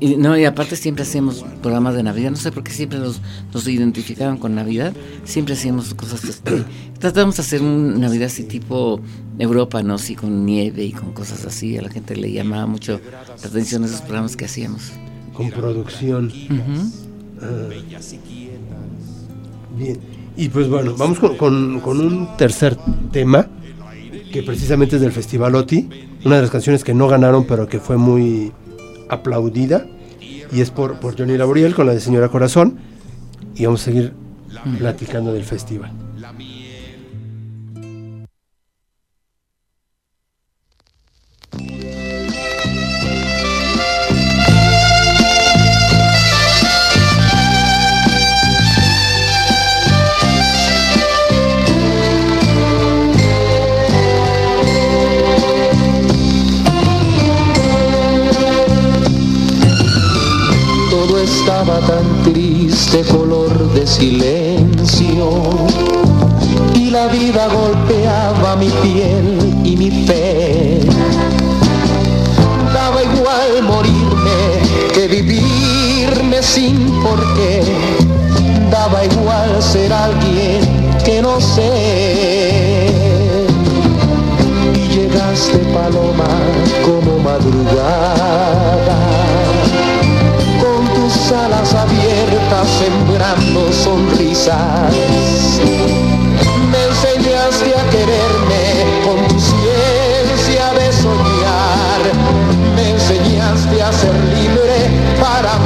Y, no, y aparte siempre hacíamos programas de Navidad, no sé por qué siempre nos, nos identificaban con Navidad, siempre hacíamos cosas, este, *clears throat* tratamos de hacer un Navidad así tipo Europa, ¿no? Sí, con nieve y con cosas así, a la gente le llamaba mucho la atención esos programas que hacíamos. con producción. Ujú. Ah. Bien. Y pues bueno, vamos con, con- con un tercer tema que precisamente es del Festival OTI, una de las canciones que no ganaron pero que fue muy aplaudida y es por, por Johnny Laboriel con la de Señora Corazón y vamos a seguir platicando del festival. Silencio. Y la vida golpeaba mi piel y mi fe. Daba igual morirme que vivirme sin por qué. Daba igual ser alguien que no sé. Y llegaste paloma como madrugada sonrisas. Me enseñaste a quererme con tu ciencia de soñar. Me enseñaste a ser libre para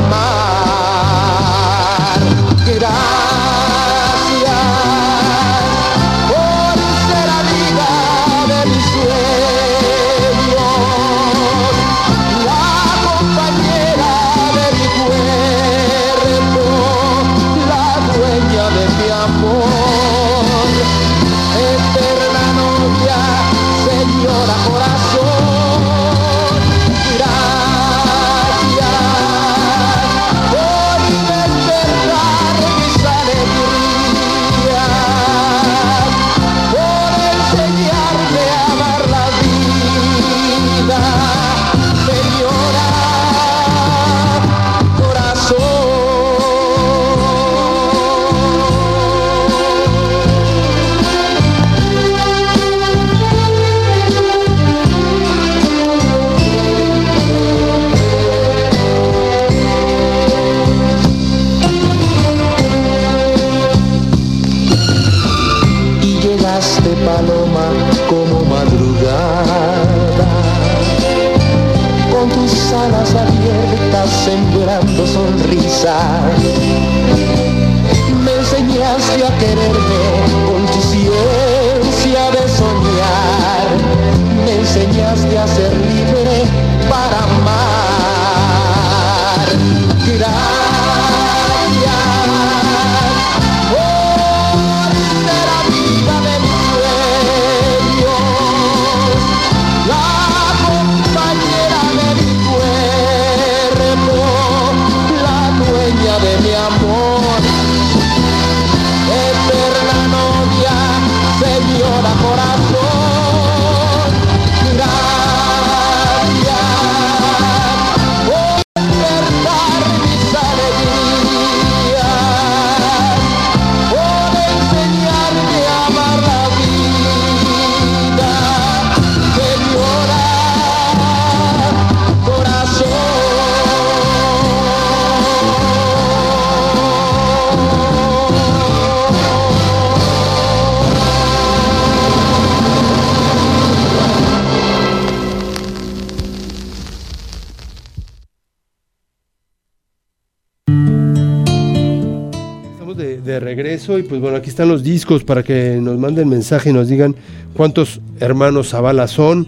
pues bueno, aquí están los discos para que nos manden mensaje y nos digan cuántos hermanos Zavala son,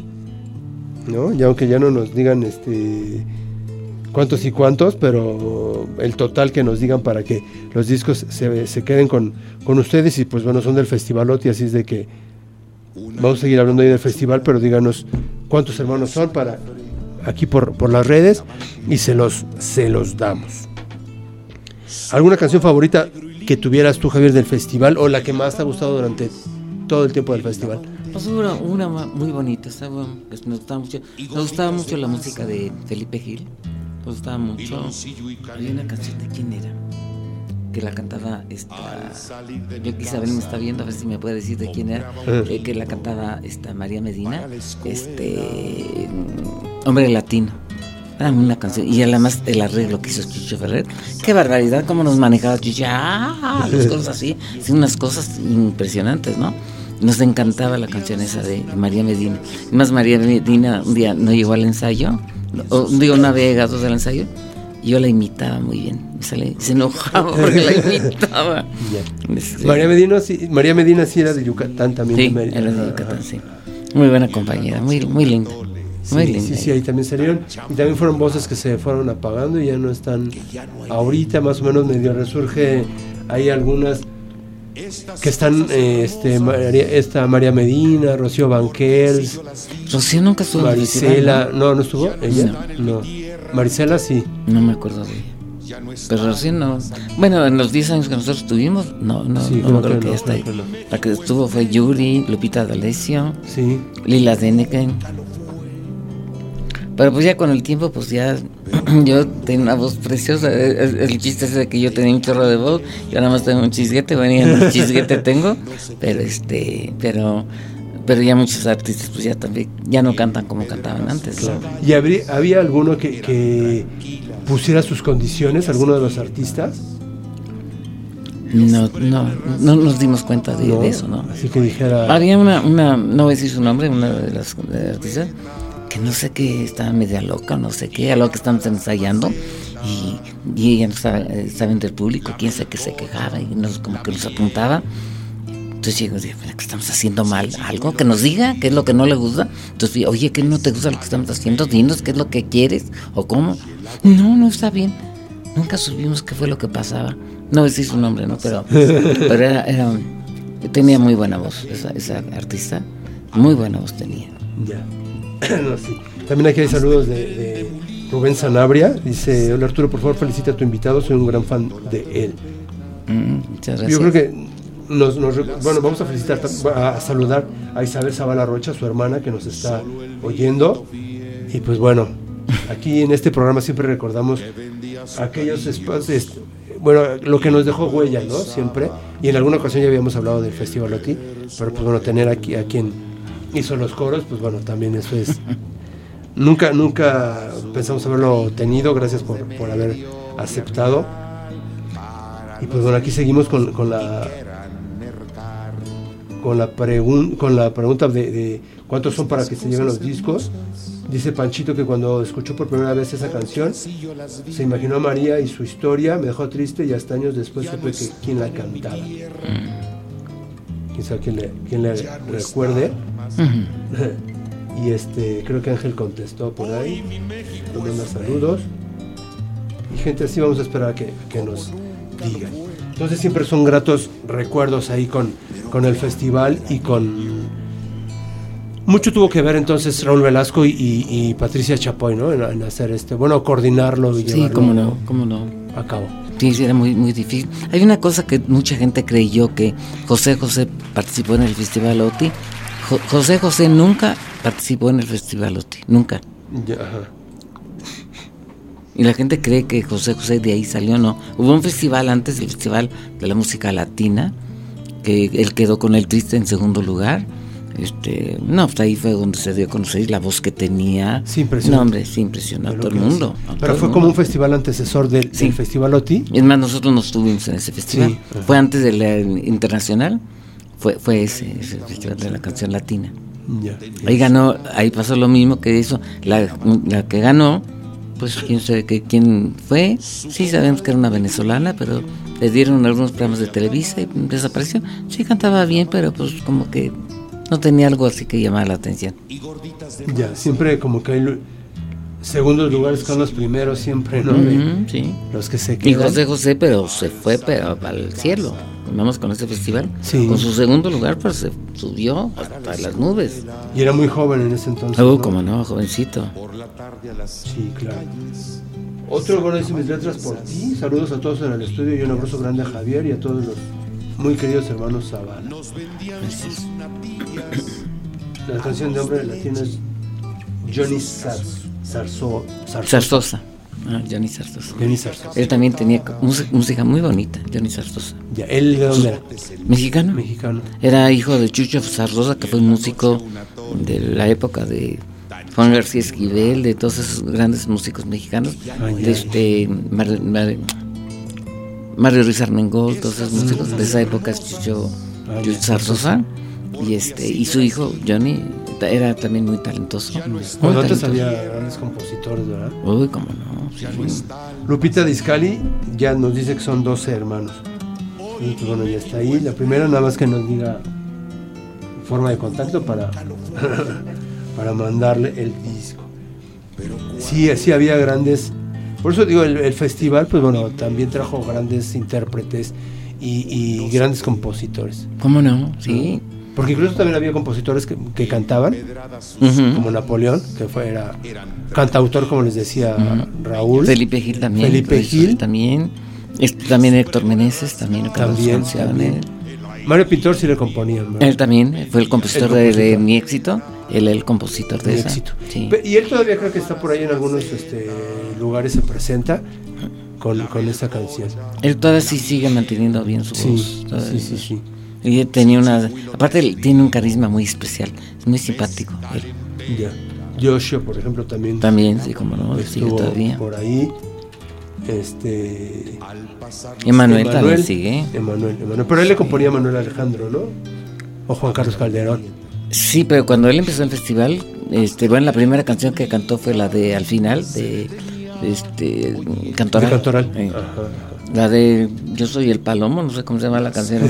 ¿no? Y aunque ya no nos digan este cuántos y cuántos, pero el total que nos digan para que los discos se, se queden con, con ustedes y pues bueno, son del Festivalotti, así es de que vamos a seguir hablando ahí del festival, pero díganos cuántos hermanos son para aquí por, por las redes y se los, se los damos. ¿Alguna canción favorita que tuvieras tú, Javier, del festival o la que más te ha gustado durante todo el tiempo del festival? Pues una, muy bonita, pues me, gustaba mucho, me gustaba mucho la música de Felipe Gil, me gustaba mucho. Había una canción de quién era, que la cantaba esta. Yo Isabel me está viendo, a ver si me puede decir de quién era, eh, que la cantaba esta María Medina, este. mm, Hombre latino. Era una canción, y además el arreglo que hizo Chucho Ferrer, qué barbaridad, cómo nos manejaba Chucho, ¡ah! las cosas así, sí, unas cosas impresionantes, ¿no? Nos encantaba la canción esa de María Medina. Y Más María Medina un día no llegó al ensayo, o un día no había llegado al ensayo, yo la imitaba muy bien. Se enojaba porque la imitaba. Este, María Medina, sí, María Medina sí era de Yucatán también. Sí, de era de Yucatán, sí. Muy buena compañera, muy, muy linda. Muy Sí, linda. sí, sí, ahí también salieron. Y también fueron voces que se fueron apagando y ya no están. Ahorita más o menos medio resurge. Hay algunas que están, eh, este, María, esta María Medina, Rocío Banquels, Rocío nunca estuvo en el Marisela. festival, No, no estuvo. Ella, no. Marisela sí. ¿no? No me acuerdo de ella. Pero Rocío no. Bueno, en los 10 años que nosotros tuvimos, no, no, Sí, no creo me acuerdo que que no, ya está ahí. no. La que estuvo fue Yuri, Lupita D'Alessio, Sí. Lila Deneken. Pero pues ya con el tiempo, pues ya *clears throat* yo tengo una voz preciosa. El, el chiste es de que yo tenía un chorro de voz, yo nada más tengo un chisguete, bueno, ya no *laughs* chisguete tengo, pero este, pero pero ya muchos artistas pues ya también ya no cantan como cantaban antes. ¿no? ¿Y habría- había alguno que, que pusiera sus condiciones, alguno de los artistas? No, no, no nos dimos cuenta de, No. de eso, ¿no? Así que dijera. Había una, una, no voy a decir su nombre, una de las de las artistas, que no sé qué, estaba media loca, no sé qué, a lo que estamos ensayando, y, y ella no estaba, eh, estaba entre el público, quién sé qué se quejaba, y nos, como que nos apuntaba. Entonces llego y digo, "Mira, que estamos haciendo mal, algo que nos diga qué es lo que no le gusta. Entonces, oye, ¿qué no te gusta lo que estamos haciendo? Dinos qué es lo que quieres o cómo. No, no está bien. Nunca supimos qué fue lo que pasaba. No decir su nombre, ¿no? Pero, *laughs* pero era, era- tenía muy buena voz, esa, esa artista. Muy buena voz tenía. Ya. *coughs* No, sí. También aquí hay saludos de, de Rubén Sanabria. Dice: Hola Arturo, por favor, felicita a tu invitado. Soy un gran fan de él. Mm, muchas gracias. Yo creo que nos, nos bueno, vamos a felicitar, a saludar a Isabel Zavala Rocha, su hermana, que nos está oyendo. Y pues bueno, aquí en este programa siempre recordamos aquellos espacios, bueno, lo que nos dejó huella, ¿no? Siempre. Y en alguna ocasión ya habíamos hablado del Festival Oti, pero pues bueno, tener aquí a quien hizo los coros, pues bueno, también eso es. Nunca, nunca pensamos haberlo tenido, gracias por, por haber aceptado. Y pues bueno, aquí seguimos con, con la con la, pregun- con la pregunta de, de cuántos son para que se lleven los discos. Dice Panchito que cuando escuchó por primera vez esa canción, se imaginó a María y su historia, me dejó triste y hasta años después supe que quién la cantaba. Quién sabe quién le, quién le recuerde. *laughs* y este, creo que Ángel contestó por ahí. Le manda saludos. Y gente así vamos a esperar a que, que nos digan. Entonces siempre son gratos recuerdos ahí con, con el festival y con... Mucho tuvo que ver entonces Raúl Velasco y, y- y Patricia Chapoy, ¿no? En, en hacer este, bueno, coordinarlo y Sí, llevarlo cómo no, cómo no. a cabo. Sí, sí, era muy, muy difícil. Hay una cosa que mucha gente creyó que José José participó en el Festival OTI. Jo- José José nunca participó en el Festival OTI, nunca. Ya. Y la gente cree que José José de ahí salió, no. Hubo un festival antes, el Festival de la Música Latina, que él quedó con el triste en segundo lugar. Este, no, pues ahí fue donde se dio a conocer la voz que tenía. Sí, impresionante. No, hombre, sí, impresionó a todo el mundo. Pero fue mundo. como un festival antecesor del, Sí. del Festival OTI. Es más, nosotros no estuvimos en ese festival. Sí. Fue antes del internacional. Fue, fue ese, ese festival de la canción latina. Ahí ganó, ahí pasó lo mismo que eso. La, la que ganó, pues quién sabe que, quién fue. Sí sabemos que era una venezolana, pero le dieron algunos programas de Televisa y desapareció. Sí cantaba bien, pero pues como que no tenía algo así que llamara la atención. Ya, siempre como que hay segundos lugares con los primeros, siempre, ¿no? Sí. Los que se Y quedan. José José, pero se fue pero al cielo. Vamos con ese festival. Sí. Con su segundo lugar, pues se subió hasta las nubes. Y era muy joven en ese entonces. Oh, ¿no? como no, jovencito. Sí, claro. Otro, bueno, dice mis letras por ti. Saludos a todos en el estudio y un abrazo grande a Javier y a todos los muy queridos hermanos Zavala. La canción de hombre latino es Johnny Sars, Sarso, Sarso- Zarzosa. Ah, Johnny Zarzosa. Johnny Sarso. Él también tenía música, muy bonita, Johnny Zarzosa. Ya, ¿él de dónde era? ¿Mexicano? Mexicano. Era hijo de Chucho Zarzosa, que fue un músico de la época de Juan García Esquivel, de todos esos grandes músicos mexicanos. Ah, de este Mar- Mar- Mario Ruiz Armengol, todos esos músicos de esa época es Chucho, Ah. Chucho Zarzosa. Y, este, y su hijo, Johnny, era también muy talentoso. muy Cuando antes había grandes compositores, ¿verdad? Uy, cómo no. sí. Lupita Discali ya nos dice que son 12 hermanos. Y pues bueno, ya está ahí. La primera nada más que nos diga forma de contacto para, *laughs* para mandarle el disco. Sí, sí había grandes... Por eso digo, el, el festival, pues bueno, también trajo grandes intérpretes y, y grandes compositores. ¿Cómo no? Sí. Porque incluso también había compositores que, que cantaban, como Napoleón, que fue, era cantautor, como les decía Raúl. Felipe Gil también. Felipe Gil. También. Este, también Héctor Meneses, también. También, también. Mario Pintor sí le componían, ¿verdad? Él también fue el compositor, El de-. Mi Éxito. Él el compositor de Mi esa. éxito. Sí. Y él todavía creo que está por ahí en algunos este, lugares, se presenta con, con esa canción. Él todavía sí sigue manteniendo bien su voz. sí, sí, sí. Y tenía una. Aparte, tiene un carisma muy especial. Es muy simpático. Él. Ya. Joshua, por ejemplo, también También, sí, como no, sigue todavía. por ahí. Este. Emanuel también sigue. Emanuel, Emanuel. Pero él le componía a Manuel Alejandro, ¿no? O Juan Carlos Calderón. Sí, pero cuando él empezó el festival, este, bueno, la primera canción que cantó fue la de Al final, de, este Cantoral. De Cantoral. Eh, ajá. La de Yo soy el palomo, no sé cómo se llama la canción.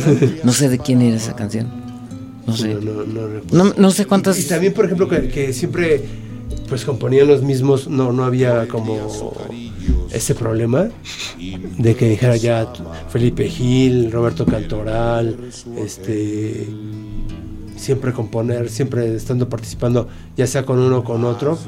No *laughs* sé de quién era esa canción. No sé. No, no, sé cuántas. Y también, por ejemplo, que, que siempre pues componían los mismos, no, no había como ese problema de que dijera ya Felipe Gil, Roberto Cantoral, este siempre componer, siempre estando participando, ya sea con uno o con otro,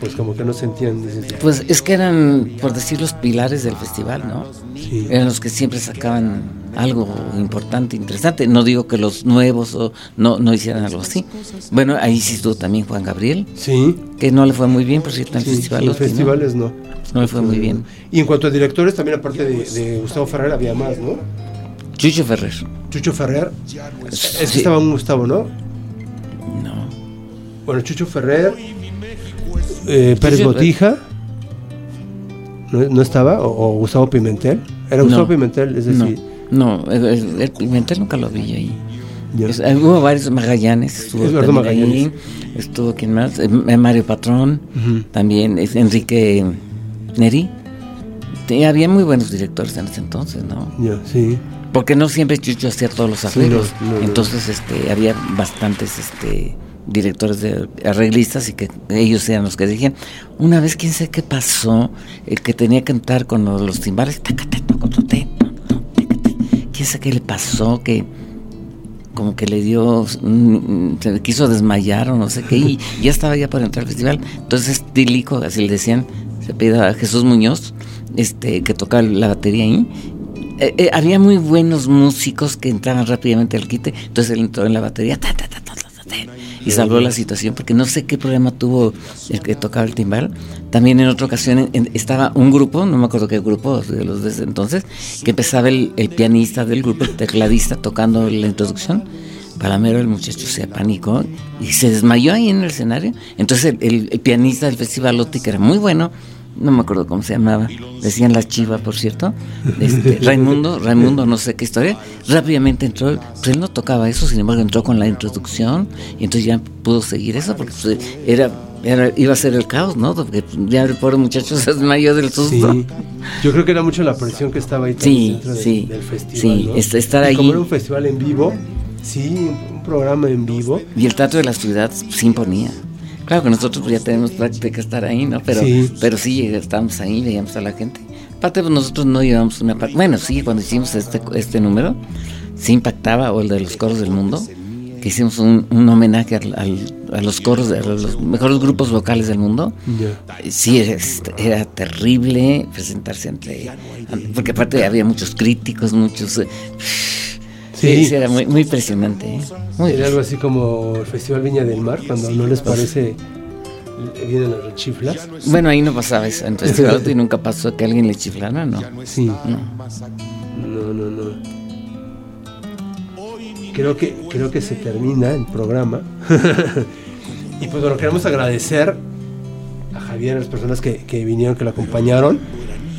pues como que no se entienden. Pues es que eran, por decir, los pilares del festival, ¿no? Sí. Eran los que siempre sacaban algo importante, interesante. No digo que los nuevos o no, no hicieran algo así. Bueno, ahí sí estuvo también Juan Gabriel, Sí, que no le fue muy bien, por cierto, en sí, festival. los festivales no. No le fue muy bien. Y en cuanto a directores, también aparte de, de Gustavo Ferrer había más, ¿no? Chucho Ferrer. Chucho Ferrer, es Sí. estaba un Gustavo, ¿no? No. Bueno, Chucho Ferrer, eh, Pérez Botija, ¿no, no estaba? O, o Gustavo Pimentel? Era Gustavo No. Pimentel, es decir, no, el, el- el Pimentel nunca lo vi ahí. Es- eh, hubo varios Magallanes, estuvo también ahí, Magallanes. estuvo quién más, Eh, eh, Mario Patrón, también es Enrique Neri. Te- había muy buenos directores en ese entonces, ¿no? ya, sí. Porque no siempre Chucho hacía todos los arreglos. no, no, no. Entonces, este, había bastantes, este, directores de arreglistas y que ellos eran los que decían. Una vez, quién sabe qué pasó, el que tenía que entrar con los, los timbales, quién sabe qué le pasó, que como que le dio, mm, se quiso desmayar o no sé qué, y ya estaba ya para entrar al festival. Entonces, Tilico, así le decían, se pide a Jesús Muñoz, este, que tocaba la batería ahí. Eh, eh, había muy buenos músicos que entraban rápidamente al quite, entonces él entró en la batería ta, ta, y salvó la situación, porque no sé qué problema tuvo el que tocaba el timbal. También en otra ocasión en- estaba un grupo, no me acuerdo qué grupo de los de ese entonces, que empezaba el, el pianista del grupo, el tecladista, tocando la introducción. Palamero, el muchacho se apanicó y se desmayó ahí en el escenario. Entonces el, el- el pianista del Festival Oti, que era muy bueno, no me acuerdo cómo se llamaba, decían la chiva, por cierto, este, *laughs* Raimundo, Raimundo, no sé qué historia, rápidamente entró, pues él no tocaba eso, sin embargo entró con la introducción y entonces ya pudo seguir eso porque pues, era era- iba a ser el caos, ¿no? Porque ya el pobre muchacho se desmayó del susto. Sí, yo creo que era mucho la presión que estaba ahí Sí, dentro de- sí, del festival. sí, ¿no? es- estar ahí. Como era un festival en vivo, sí, un programa en vivo. Y el teatro de la ciudad sí imponía. Claro que nosotros pues, ya tenemos práctica estar ahí, ¿no? Pero Sí. pero sí estábamos ahí, veíamos a la gente. Aparte, pues nosotros no llevamos una parte. Bueno, sí, cuando hicimos este, este número, sí impactaba, o el de los coros del mundo, que hicimos un, un homenaje al- al- a los coros, de a los mejores grupos vocales del mundo. Sí, era, era terrible presentarse ante. Porque aparte había muchos críticos, muchos. Sí. sí, era muy, muy impresionante. ¿eh? Muy Era algo así como el Festival Viña del Mar, cuando no les Pues parece, eh, vienen las rechiflas. Bueno, ahí no pasaba eso. En Festival *laughs* y nunca pasó que alguien le chiflara, ¿no? Sí. No, no, no. Creo que, creo que se termina el programa. *laughs* y pues bueno, queremos agradecer a Javier, a las personas que, que vinieron, que lo acompañaron.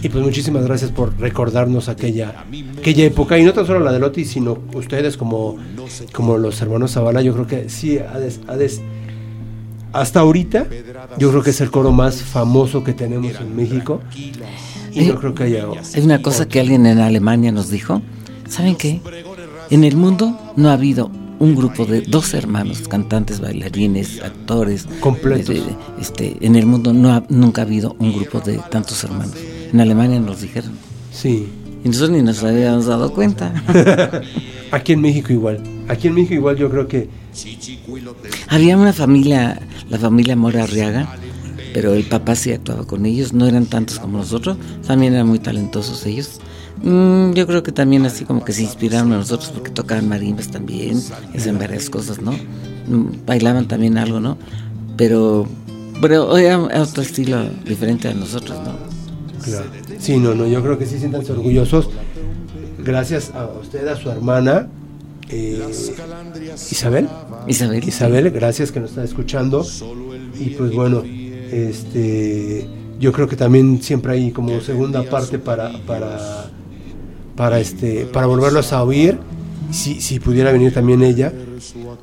Y pues muchísimas gracias por recordarnos aquella, aquella época. Y no tan solo la de Loti, sino ustedes como, como los hermanos Zavala. Yo creo que sí, ha des- ha des- hasta ahorita, yo creo que es el coro más famoso que tenemos en México. Y no creo que haya... Hay una cosa que alguien en Alemania nos dijo. ¿Saben qué? En el mundo no ha habido un grupo de dos hermanos, cantantes, bailarines, actores. Completos. eh, eh, este, en el mundo no ha, nunca ha habido un grupo de tantos hermanos. En Alemania nos dijeron. Sí. Y nosotros ni nos habíamos dado cuenta. *laughs* Aquí en México igual. Aquí en México igual yo creo que Había una familia, la familia Mora Arriaga, pero el papá sí actuaba con ellos, no eran tantos como nosotros, también eran muy talentosos ellos. Mm, yo creo que también así como que se inspiraron a nosotros porque tocaban marimbas también, hacían varias cosas, ¿no? Mm, Bailaban también algo, ¿no? Pero, pero era otro estilo diferente a nosotros, ¿no? Claro. Sí, no, no, yo creo que sí siéntanse orgullosos. Gracias a usted, a su hermana, eh, Isabel. Isabel. Isabel, gracias que nos está escuchando. Y pues bueno, este, yo creo que también siempre hay como segunda parte para, para, para este, para volverlos a oír. Si, si pudiera venir también ella,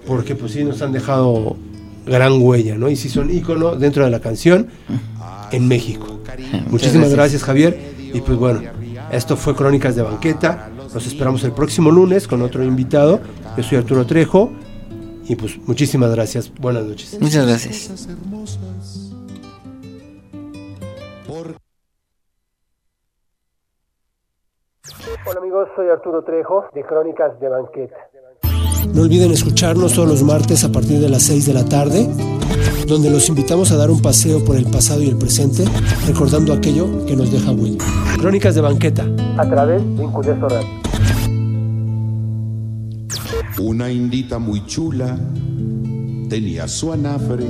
porque pues sí nos han dejado gran huella, ¿no? Y sí son ícono dentro de la canción en México. Muchísimas gracias. Javier. Y pues bueno, esto fue Crónicas de Banqueta. Los esperamos el próximo lunes con otro invitado. Yo soy Arturo Trejo. Y pues muchísimas gracias. Buenas noches. Muchas gracias. Hola amigos, soy Arturo Trejo de Crónicas de Banqueta. No olviden escucharnos todos los martes a partir de las 6 de la tarde, donde los invitamos a dar un paseo por el pasado y el presente, recordando aquello que nos deja huella. Crónicas de Banqueta. A través de Incudeso Radio. Una indita muy chula tenía su anafre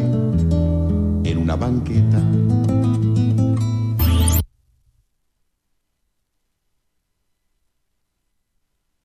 en una banqueta.